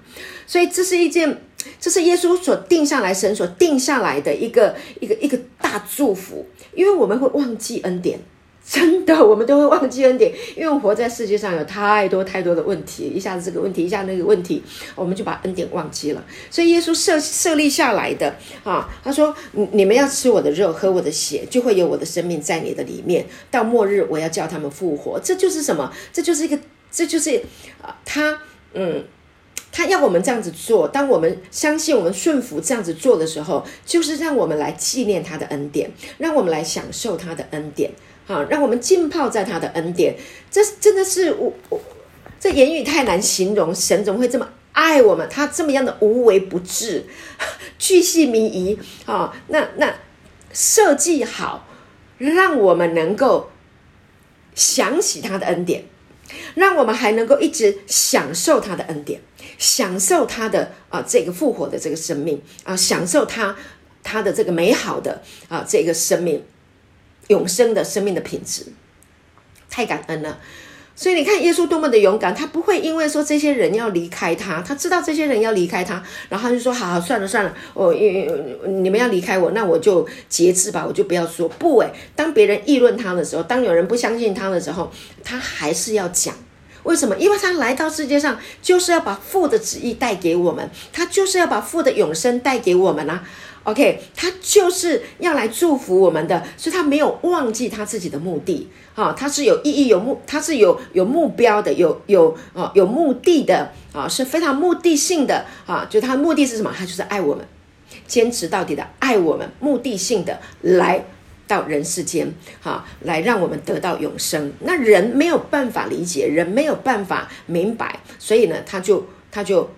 A: 所以这是一件，这是耶稣所定下来、神所定下来的一个一个一个大祝福。因为我们会忘记恩典，真的，我们都会忘记恩典。因为活在世界上有太多太多的问题，一下子这个问题，一下那个问题，我们就把恩典忘记了。所以耶稣设设立下来的啊，他说：“你你们要吃我的肉，喝我的血，就会有我的生命在你的里面。到末日，我要叫他们复活。”这就是什么？这就是一个，这就是啊，他嗯。他要我们这样子做，当我们相信、我们顺服这样子做的时候，就是让我们来纪念他的恩典，让我们来享受他的恩典，好，让我们浸泡在他的恩典。这真的是我我这言语太难形容，神怎么会这么爱我们？他这么样的无微不至、巨细靡遗啊！那那设计好，让我们能够想起他的恩典。让我们还能够一直享受他的恩典，享受他的啊这个复活的这个生命啊，享受他他的这个美好的啊这个生命永生的生命的品质，太感恩了。所以你看耶稣多么的勇敢，他不会因为说这些人要离开他，他知道这些人要离开他，然后他就说好算了算了，我你们要离开我，那我就节制吧，我就不要说不诶，当别人议论他的时候，当有人不相信他的时候，他还是要讲。为什么？因为他来到世界上就是要把父的旨意带给我们，他就是要把父的永生带给我们啊。OK，他就是要来祝福我们的，所以他没有忘记他自己的目的。啊，他是有意义、有目，他是有有目标的，有有啊有目的的啊，是非常目的性的啊。就他的目的是什么？他就是爱我们，坚持到底的爱我们，目的性的来到人世间，哈，来让我们得到永生。那人没有办法理解，人没有办法明白，所以呢，他就他就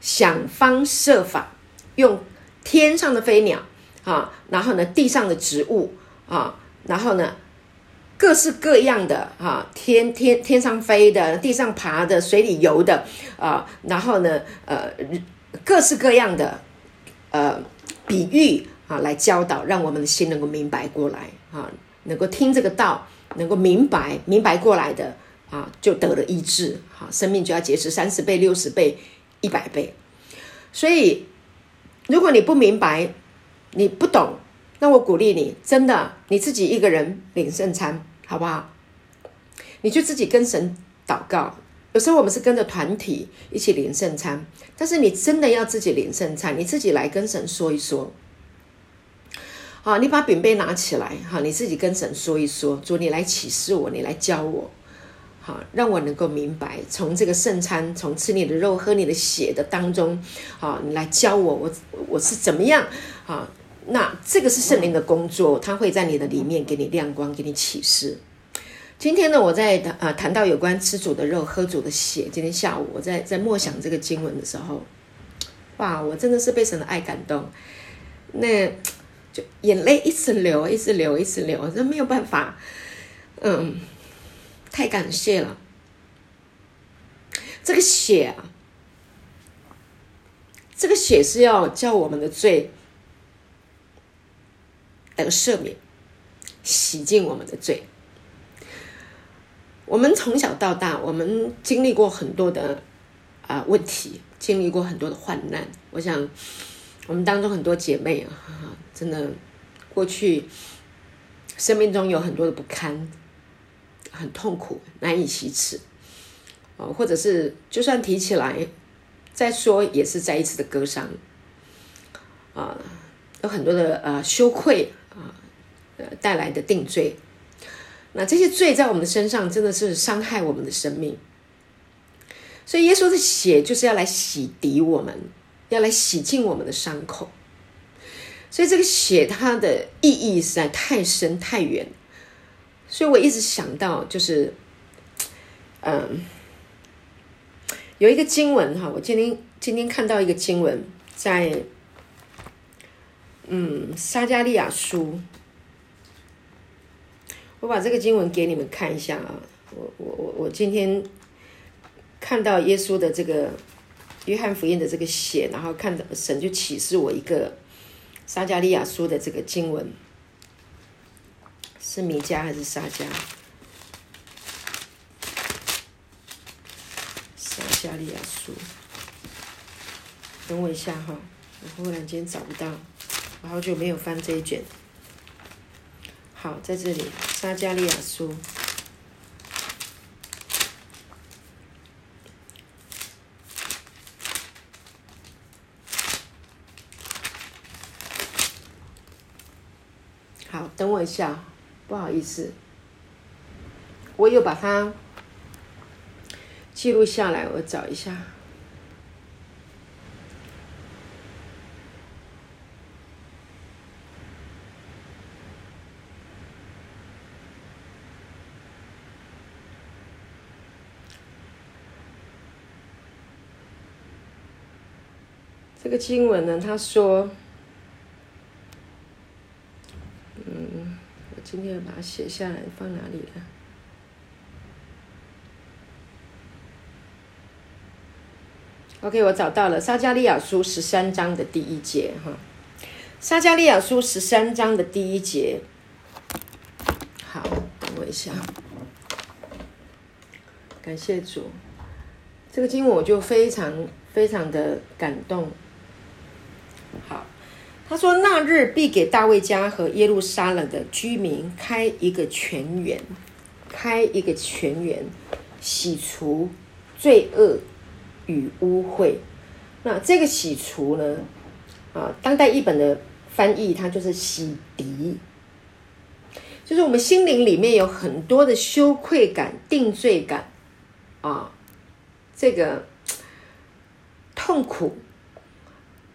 A: 想方设法用天上的飞鸟啊，然后呢，地上的植物啊。然后呢，各式各样的哈，天天天上飞的，地上爬的，水里游的啊，然后呢，呃，各式各样的呃比喻啊，来教导，让我们的心能够明白过来啊，能够听这个道，能够明白明白过来的啊，就得了医治，好，生命就要结实三十倍、六十倍、一百倍。所以，如果你不明白，你不懂。那我鼓励你，真的，你自己一个人领圣餐，好不好？你就自己跟神祷告。有时候我们是跟着团体一起领圣餐，但是你真的要自己领圣餐，你自己来跟神说一说。好，你把饼杯拿起来，好，你自己跟神说一说，主，你来启示我，你来教我，好，让我能够明白，从这个圣餐，从吃你的肉、喝你的血的当中，好，你来教我，我我是怎么样，好。那这个是圣灵的工作，他会在你的里面给你亮光，给你启示。今天呢，我在谈啊谈到有关吃主的肉、喝主的血。今天下午我在在默想这个经文的时候，哇，我真的是被神的爱感动，那就眼泪一直流，一直流，一直流，这没有办法，嗯，太感谢了。这个血啊，这个血是要叫我们的罪得赦免，洗净我们的罪。我们从小到大，我们经历过很多的啊问题，经历过很多的患难。我想，我们当中很多姐妹啊，真的过去生命中有很多的不堪，很痛苦，难以启齿。或者是就算提起来再说，也是再一次的割伤啊，有很多的呃羞愧啊，呃带来的定罪。那这些罪在我们身上真的是伤害我们的生命，所以耶稣的血就是要来洗涤我们，要来洗净我们的伤口。所以这个血它的意义实在太深太远，所以我一直想到就是，嗯。有一个经文哈，我今天今天看到一个经文，在嗯撒加利亚书，我把这个经文给你们看一下啊。我我我我今天看到耶稣的这个约翰福音的这个写，然后看到神就启示我一个撒加利亚书的这个经文，是米迦还是撒加？加利亚书，等我一下哈，我忽然间找不到，我好久没有翻这一卷。好，在这里，撒加利亚书。好，等我一下，不好意思，我有把它。记录下来，我找一下。这个经文呢，他说：“嗯，我今天要把它写下来，放哪里了？” OK，我找到了撒加利亚书十三章的第一节哈。撒加利亚书十三章的第一节，好，等我一下。感谢主，这个经文我就非常非常的感动。好，他说：“那日必给大卫家和耶路撒冷的居民开一个泉源，开一个泉源，洗除罪恶。”与污秽，那这个洗除呢？啊，当代译本的翻译，它就是洗涤，就是我们心灵里面有很多的羞愧感、定罪感啊，这个痛苦。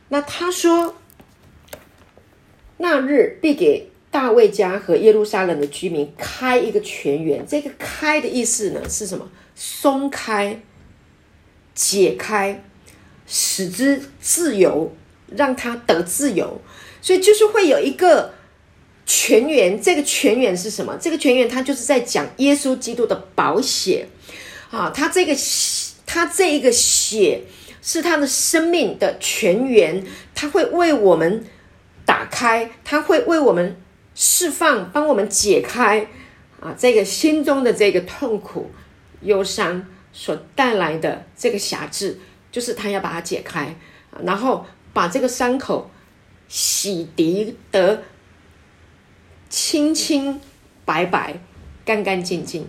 A: 那他说，那日必给大卫家和耶路撒冷的居民开一个泉源。这个“开”的意思呢是什么？松开。解开，使之自由，让他得自由，所以就是会有一个泉源。这个泉源是什么？这个泉源，它就是在讲耶稣基督的宝血啊！他这个他这一个血是他的生命的泉源，他会为我们打开，他会为我们释放，帮我们解开啊！这个心中的这个痛苦、忧伤。所带来的这个辖制，就是他要把它解开，然后把这个伤口洗涤得清清白白、干干净净。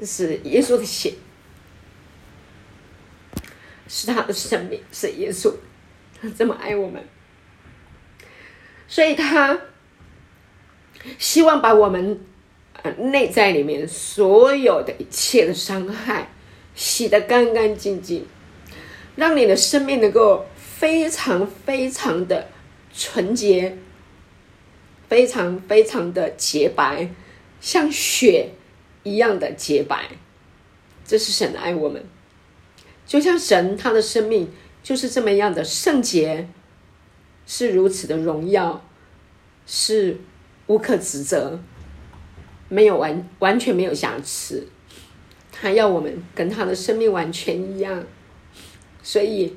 A: 这是耶稣的血，是他的生命，是耶稣，他这么爱我们，所以他希望把我们。呃内在里面所有的一切的伤害，洗得干干净净，让你的生命能够非常非常的纯洁，非常非常的洁白，像雪一样的洁白。这是神爱我们，就像神他的生命就是这么样的圣洁，是如此的荣耀，是无可指责，没有完完全没有瑕疵。他要我们跟他的生命完全一样，所以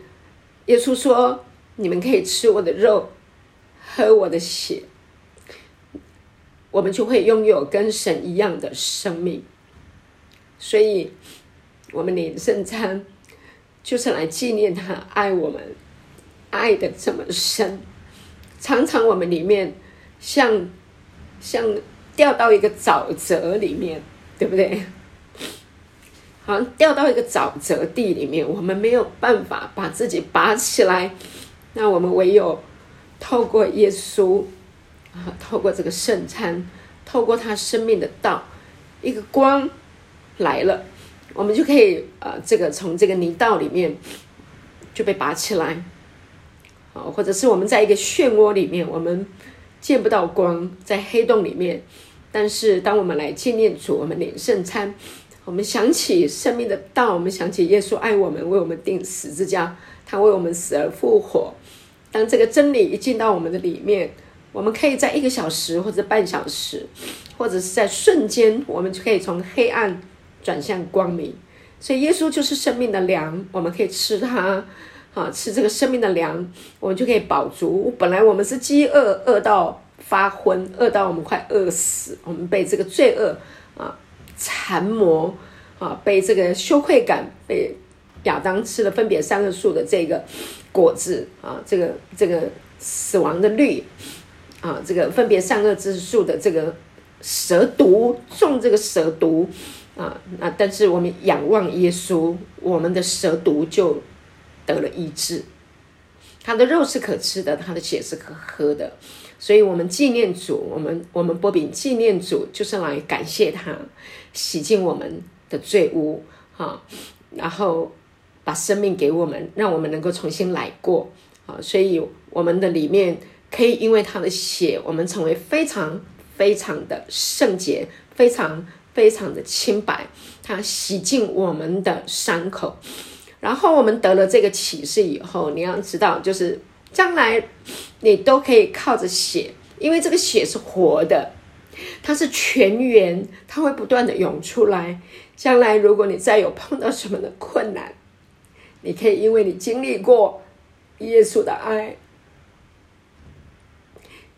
A: 耶稣说：“你们可以吃我的肉，喝我的血，我们就会拥有跟神一样的生命。”所以。我们领圣餐，就是来纪念他爱我们，爱的这么深。常常我们里面像像掉到一个沼泽里面，对不对？好像掉到一个沼泽地里面，我们没有办法把自己拔起来。那我们唯有透过耶稣啊，透过这个圣餐，透过他生命的道，一个光来了。我们就可以呃，这个从这个泥道里面就被拔起来，啊，或者是我们在一个漩涡里面，我们见不到光，在黑洞里面。但是当我们来纪念主，我们领圣餐，我们想起生命的道，我们想起耶稣爱我们，为我们钉十字架，他为我们死而复活。当这个真理一进到我们的里面，我们可以在一个小时或者半小时，或者是在瞬间，我们就可以从黑暗。转向光明，所以耶稣就是生命的粮，我们可以吃它，啊，吃这个生命的粮，我们就可以饱足。本来我们是饥饿，饿到发昏，饿到我们快饿死，我们被这个罪恶啊缠磨，啊，被这个羞愧感，被亚当吃了分别三个树的这个果子啊，这个这个死亡的律啊，这个分别善恶之树的这个蛇毒，中这个蛇毒。啊，那但是我们仰望耶稣，我们的蛇毒就得了医治。他的肉是可吃的，他的血是可喝的，所以我们纪念主，我们我们波比纪念主，就是来感谢他洗净我们的罪污，哈，然后把生命给我们，让我们能够重新来过，啊，所以我们的里面可以因为他的血，我们成为非常非常的圣洁，非常。非常的清白，他洗净我们的伤口，然后我们得了这个启示以后，你要知道，就是将来你都可以靠着血，因为这个血是活的，它是泉源，它会不断的涌出来。将来如果你再有碰到什么的困难，你可以因为你经历过耶稣的爱，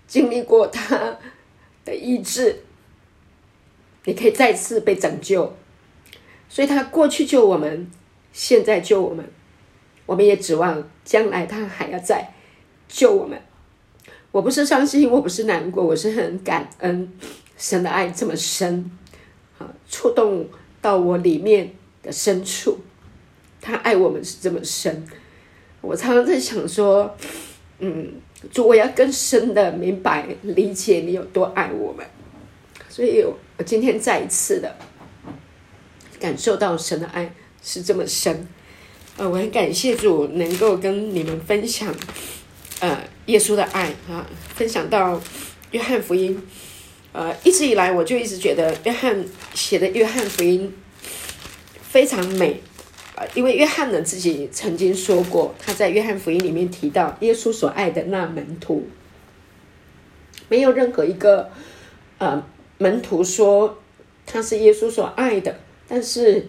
A: 经历过他的医治。你可以再次被拯救，所以他过去救我们，现在救我们，我们也指望将来他还要再救我们。我不是伤心，我不是难过，我是很感恩神的爱这么深，啊，触动到我里面的深处。他爱我们是这么深，我常常在想说，嗯，主，我要更深的明白理解你有多爱我们，所以。我今天再一次的感受到神的爱是这么深，呃，我很感谢主能够跟你们分享，呃，耶稣的爱啊，分享到约翰福音，呃，一直以来我就一直觉得约翰写的约翰福音非常美，啊，因为约翰呢自己曾经说过，他在约翰福音里面提到耶稣所爱的那门徒，没有任何一个，呃。门徒说他是耶稣所爱的，但是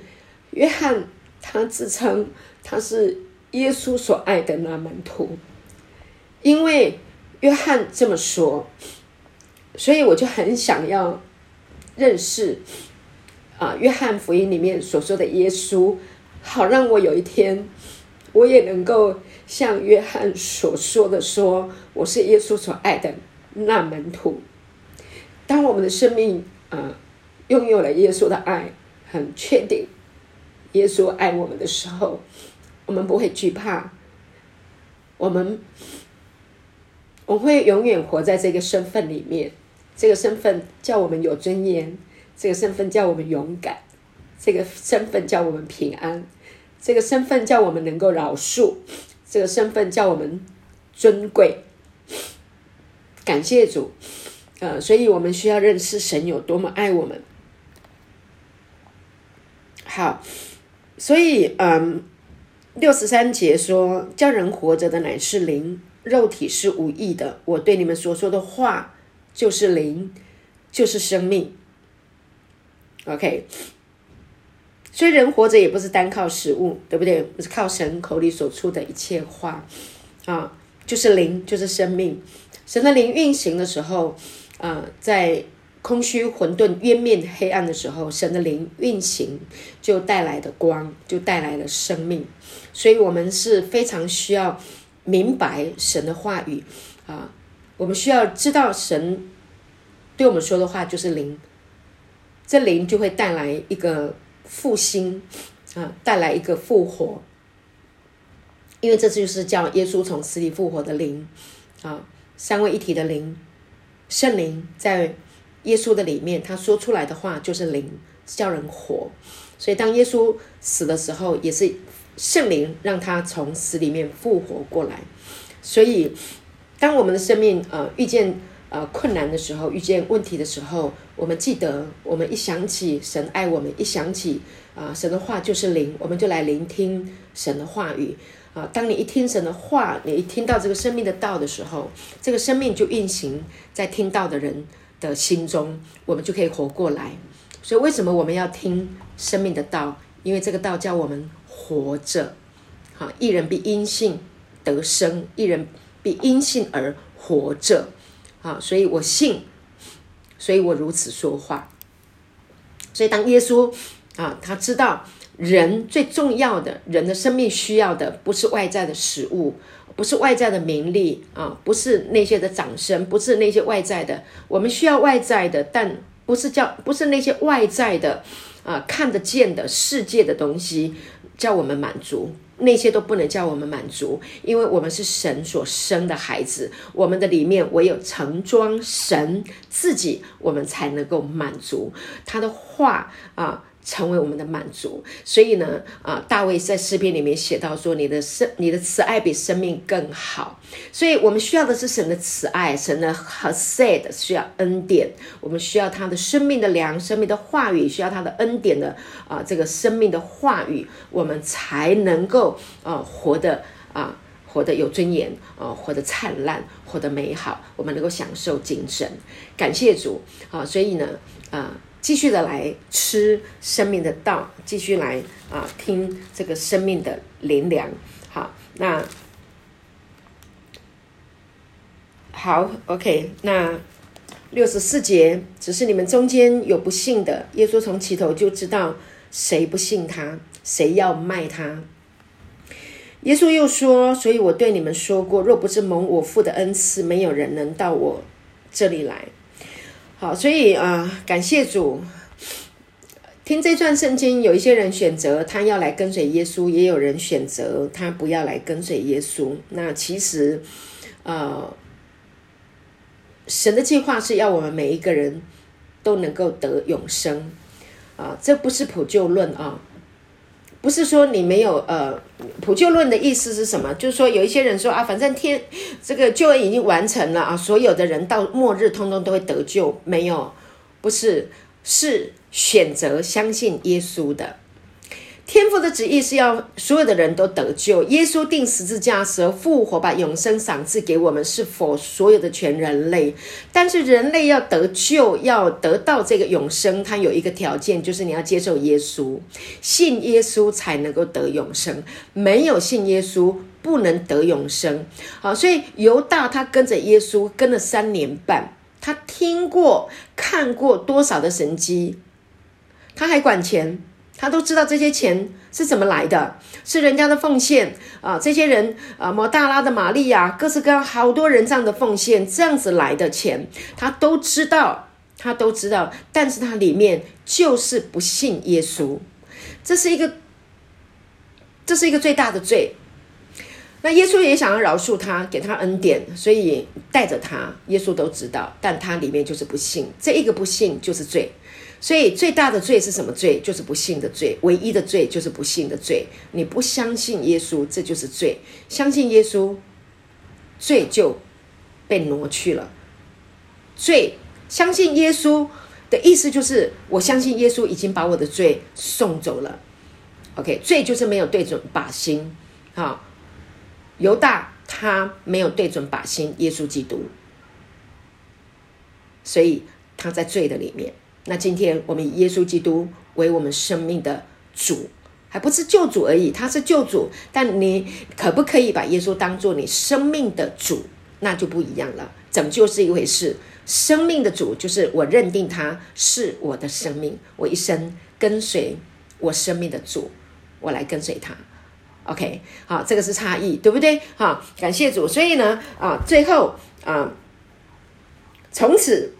A: 约翰他自称他是耶稣所爱的那门徒，因为约翰这么说，所以我就很想要认识啊，约翰福音里面所说的耶稣，好让我有一天我也能够像约翰所说的说，我是耶稣所爱的那门徒。当我们的生命啊拥有了耶稣的爱，很确定耶稣爱我们的时候，我们不会惧怕。我们我会永远活在这个身份里面，这个身份叫我们有尊严，这个身份叫我们勇敢，这个身份叫我们平安，这个身份叫我们能够饶恕，这个身份叫我们尊贵。感谢主。呃，所以我们需要认识神有多么爱我们。好，所以嗯，六十三节说，叫人活着的乃是灵，肉体是无益的。我对你们所说的话就是灵，就是生命。OK，所以人活着也不是单靠食物，对不对？不是靠神口里所出的一切话啊，就是灵，就是生命。神的灵运行的时候，啊，在。空虚、混沌、渊面、黑暗的时候，神的灵运行，就带来的光，就带来了生命。所以，我们是非常需要明白神的话语啊！我们需要知道神对我们说的话就是灵，这灵就会带来一个复兴啊，带来一个复活。因为这就是叫耶稣从死里复活的灵啊，三位一体的灵，圣灵在。耶稣的里面，他说出来的话就是灵，叫人活。所以当耶稣死的时候，也是圣灵让他从死里面复活过来。所以，当我们的生命呃遇见呃困难的时候，遇见问题的时候，我们记得，我们一想起神爱我们，一想起啊神的话就是灵，我们就来聆听神的话语啊。当你一听神的话，你一听到这个生命的道的时候，这个生命就运行在听到的人。的心中，我们就可以活过来。所以，为什么我们要听生命的道？因为这个道叫我们活着。好，一人必因信得生，一人必因信而活着。好，所以我信，所以我如此说话。所以，当耶稣啊，他知道人最重要的人的生命需要的，不是外在的食物。不是外在的名利啊，不是那些的掌声，不是那些外在的。我们需要外在的，但不是叫不是那些外在的啊看得见的世界的东西叫我们满足，那些都不能叫我们满足，因为我们是神所生的孩子，我们的里面唯有盛装神自己，我们才能够满足他的话啊。成为我们的满足，所以呢，啊，大卫在诗篇里面写到说：“你的生，你的慈爱比生命更好。”所以，我们需要的是神的慈爱，神的和 said 需要恩典，我们需要他的生命的粮，生命的话语，需要他的恩典的啊，这个生命的话语，我们才能够啊活得啊活得有尊严啊，活得灿烂，活得美好，我们能够享受精神。感谢主啊！所以呢，啊。继续的来吃生命的道，继续来啊听这个生命的灵粮。好，那好，OK，那六十四节，只是你们中间有不信的，耶稣从起头就知道谁不信他，谁要卖他。耶稣又说：“所以我对你们说过，若不是蒙我父的恩赐，没有人能到我这里来。”好，所以啊，感谢主。听这段圣经，有一些人选择他要来跟随耶稣，也有人选择他不要来跟随耶稣。那其实，呃，神的计划是要我们每一个人都能够得永生啊，这不是普救论啊。不是说你没有呃，普救论的意思是什么？就是说有一些人说啊，反正天这个救恩已经完成了啊，所有的人到末日通通都会得救，没有，不是，是选择相信耶稣的。天父的旨意是要所有的人都得救。耶稣定十字架时候复活，把永生赏赐给我们，是否所有的全人类？但是人类要得救，要得到这个永生，它有一个条件，就是你要接受耶稣，信耶稣才能够得永生。没有信耶稣，不能得永生。好，所以犹大他跟着耶稣跟了三年半，他听过看过多少的神迹，他还管钱。他都知道这些钱是怎么来的，是人家的奉献啊！这些人啊，摩大拉的玛利亚，各式各样好多人这样的奉献，这样子来的钱，他都知道，他都知道。但是他里面就是不信耶稣，这是一个，这是一个最大的罪。那耶稣也想要饶恕他，给他恩典，所以带着他，耶稣都知道，但他里面就是不信，这一个不信就是罪。所以最大的罪是什么罪？就是不信的罪。唯一的罪就是不信的罪。你不相信耶稣，这就是罪。相信耶稣，罪就被挪去了。罪，相信耶稣，的意思就是，我相信耶稣已经把我的罪送走了。OK，罪就是没有对准靶心。好，犹大他没有对准靶心，耶稣基督，所以他在罪的里面。那今天我们以耶稣基督为我们生命的主，还不是救主而已，他是救主。但你可不可以把耶稣当做你生命的主？那就不一样了。拯救是一回事，生命的主就是我认定他是我的生命，我一生跟随我生命的主，我来跟随他。OK，好，这个是差异，对不对？好，感谢主。所以呢，啊，最后啊，从此。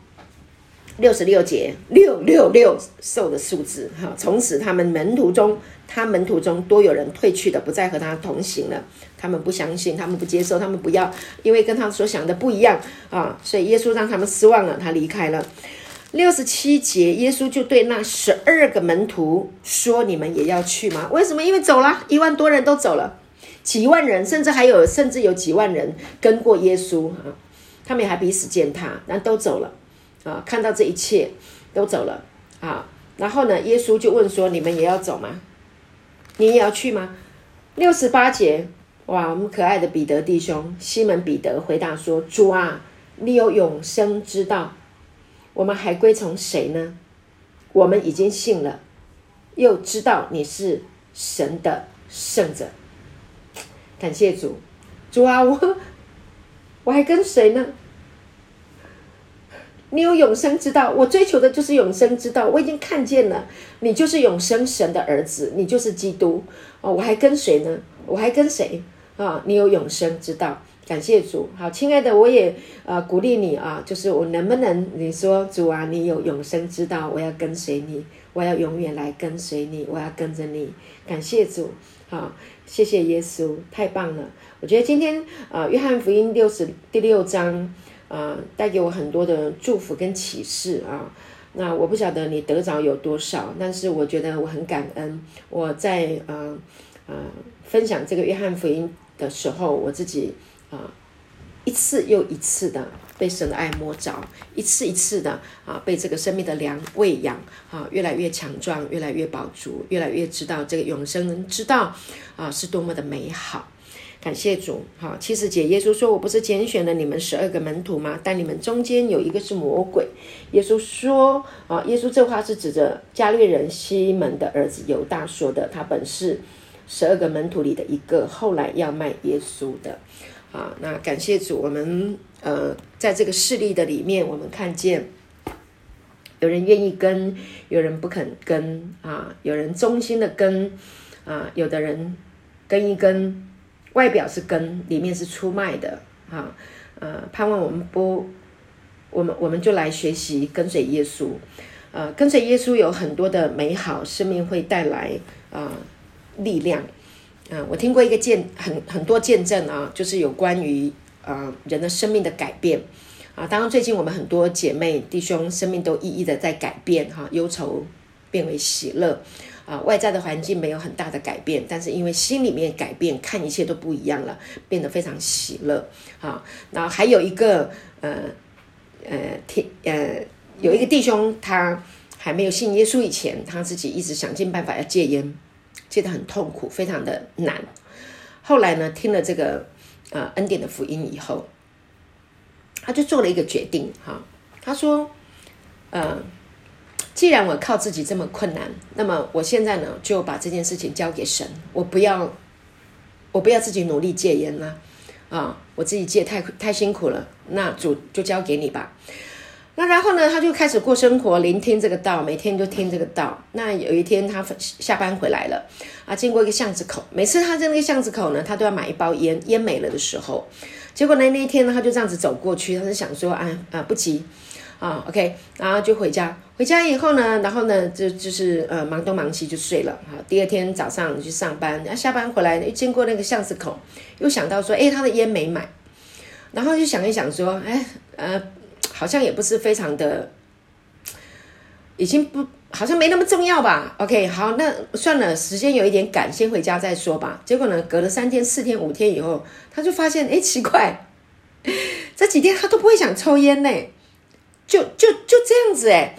A: 六十六节六六六兽的数字，哈！从此他们门徒中，他门徒中多有人退去的，不再和他同行了。他们不相信，他们不接受，他们不要，因为跟他所想的不一样啊！所以耶稣让他们失望了，他离开了。六十七节，耶稣就对那十二个门徒说：“你们也要去吗？为什么？因为走了一万多人都走了，几万人，甚至还有，甚至有几万人跟过耶稣啊！他们也还彼此践踏，但都走了。”啊，看到这一切都走了啊，然后呢，耶稣就问说：“你们也要走吗？你也要去吗？”六十八节，哇，我们可爱的彼得弟兄西门彼得回答说：“主啊，你有永生之道，我们还归从谁呢？我们已经信了，又知道你是神的圣者。感谢主，主啊，我我还跟谁呢？”你有永生之道，我追求的就是永生之道。我已经看见了，你就是永生神的儿子，你就是基督哦。我还跟谁呢？我还跟谁啊？你有永生之道，感谢主。好，亲爱的，我也呃鼓励你啊，就是我能不能你说主啊，你有永生之道，我要跟随你，我要永远来跟随你，我要跟着你。感谢主，好，谢谢耶稣，太棒了。我觉得今天啊，约翰福音六十第六章。啊，带给我很多的祝福跟启示啊！那我不晓得你得着有多少，但是我觉得我很感恩。我在呃呃分享这个约翰福音的时候，我自己啊一次又一次的被神的爱摸着，一次一次的啊被这个生命的粮喂养啊，越来越强壮，越来越饱足，越来越知道这个永生之道啊是多么的美好。感谢主，好，七十节，耶稣说：“我不是拣选了你们十二个门徒吗？但你们中间有一个是魔鬼。”耶稣说：“啊，耶稣这话是指着加略人西门的儿子犹大说的，他本是十二个门徒里的一个，后来要卖耶稣的。”啊，那感谢主，我们呃，在这个势力的里面，我们看见有人愿意跟，有人不肯跟啊，有人忠心的跟啊，有的人跟一跟。外表是根，里面是出卖的，哈，呃，盼望我们不，我们我们就来学习跟随耶稣，呃，跟随耶稣有很多的美好，生命会带来啊力量，啊，我听过一个见很很多见证啊，就是有关于啊人的生命的改变，啊，当然最近我们很多姐妹弟兄生命都一一的在改变，哈，忧愁变为喜乐。啊，外在的环境没有很大的改变，但是因为心里面改变，看一切都不一样了，变得非常喜乐。好，然后还有一个呃呃，天呃，有一个弟兄，他还没有信耶稣以前，他自己一直想尽办法要戒烟，戒得很痛苦，非常的难。后来呢，听了这个呃恩典的福音以后，他就做了一个决定。哈，他说，呃。既然我靠自己这么困难，那么我现在呢就把这件事情交给神，我不要，我不要自己努力戒烟了，啊，我自己戒太太辛苦了，那主就交给你吧。那然后呢，他就开始过生活，聆听这个道，每天就听这个道。那有一天他下班回来了，啊，经过一个巷子口，每次他在那个巷子口呢，他都要买一包烟，烟没了的时候，结果呢那一天呢，他就这样子走过去，他是想说，啊啊不急。啊，OK，然后就回家。回家以后呢，然后呢，就就是呃，忙东忙西就睡了。好，第二天早上去上班，然后下班回来又经过那个巷子口，又想到说，哎，他的烟没买。然后就想一想说，哎，呃，好像也不是非常的，已经不好像没那么重要吧。OK，好，那算了，时间有一点赶，先回家再说吧。结果呢，隔了三天、四天、五天以后，他就发现，哎，奇怪，这几天他都不会想抽烟呢。就就就这样子哎，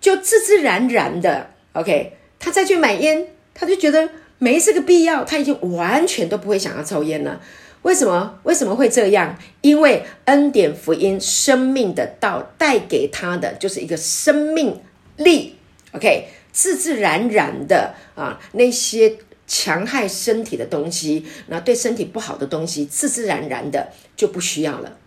A: 就自自然然的，OK，他再去买烟，他就觉得没这个必要，他已经完全都不会想要抽烟了。为什么？为什么会这样？因为恩典福音生命的道带给他的就是一个生命力，OK，自自然然的啊，那些强害身体的东西，那对身体不好的东西，自自然然的就不需要了，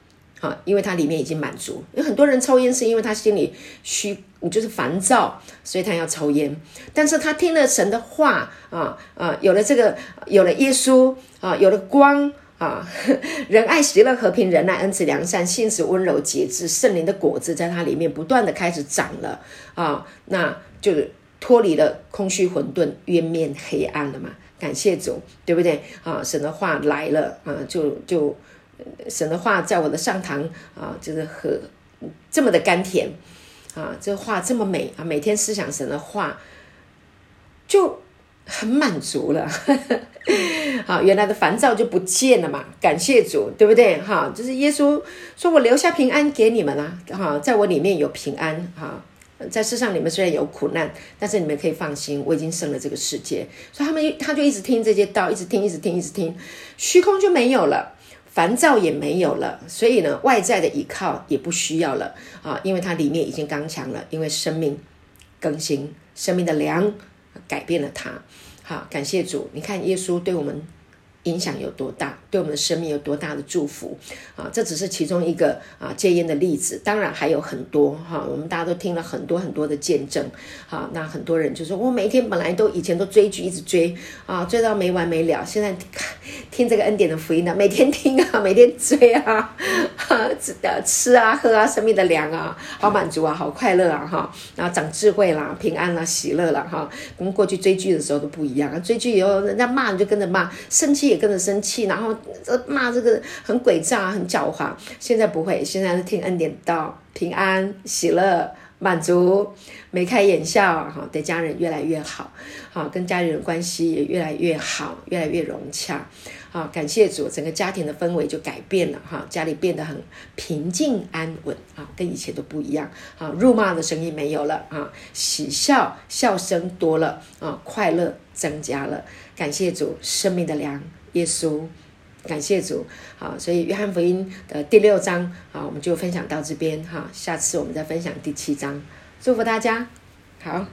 A: 啊，因为它里面已经满足。有很多人抽烟是因为他心里虚，就是烦躁，所以他要抽烟。但是他听了神的话啊啊，有了这个，有了耶稣啊，有了光。啊，仁爱、喜乐、和平、仁爱、恩慈、良善、信实、温柔、节制，圣灵的果子在它里面不断的开始长了啊，那就是脱离了空虚、混沌、渊面、黑暗了嘛。感谢主，对不对？啊，神的话来了啊，就就神的话在我的上堂啊，就是和这么的甘甜啊，这话这么美啊，每天思想神的话就。很满足了，好，原来的烦躁就不见了嘛，感谢主，对不对？哈，就是耶稣说我留下平安给你们啦，哈，在我里面有平安，哈，在世上你们虽然有苦难，但是你们可以放心，我已经生了这个世界，所以他们他就一直听这些道，一直听，一直听，一直听，虚空就没有了，烦躁也没有了，所以呢，外在的依靠也不需要了啊，因为它里面已经刚强了，因为生命更新，生命的粮。改变了它，好，感谢主。你看耶稣对我们。影响有多大，对我们的生命有多大的祝福啊！这只是其中一个啊戒烟的例子，当然还有很多哈。我们大家都听了很多很多的见证，好，那很多人就说，我每天本来都以前都追剧，一直追啊，追到没完没了。现在听这个恩典的福音呢，每天听啊，每天追啊，吃吃啊，喝啊，生命的粮啊，好满足啊，好快乐啊，哈，然后长智慧啦，平安啦，喜乐了哈，跟过去追剧的时候都不一样。追剧以后，人家骂你就跟着骂，生气。也跟着生气，然后骂这个很诡诈、很狡猾。现在不会，现在是听恩典道，平安、喜乐、满足，眉开眼笑，哈，对家人越来越好，好，跟家人的关系也越来越好，越来越融洽。好，感谢主，整个家庭的氛围就改变了，哈，家里变得很平静安稳，啊，跟以前都不一样。啊，辱骂的声音没有了，啊，喜笑笑声多了，啊，快乐增加了。感谢主，生命的粮。耶稣，感谢主，好，所以约翰福音的第六章，好，我们就分享到这边哈，下次我们再分享第七章，祝福大家，好。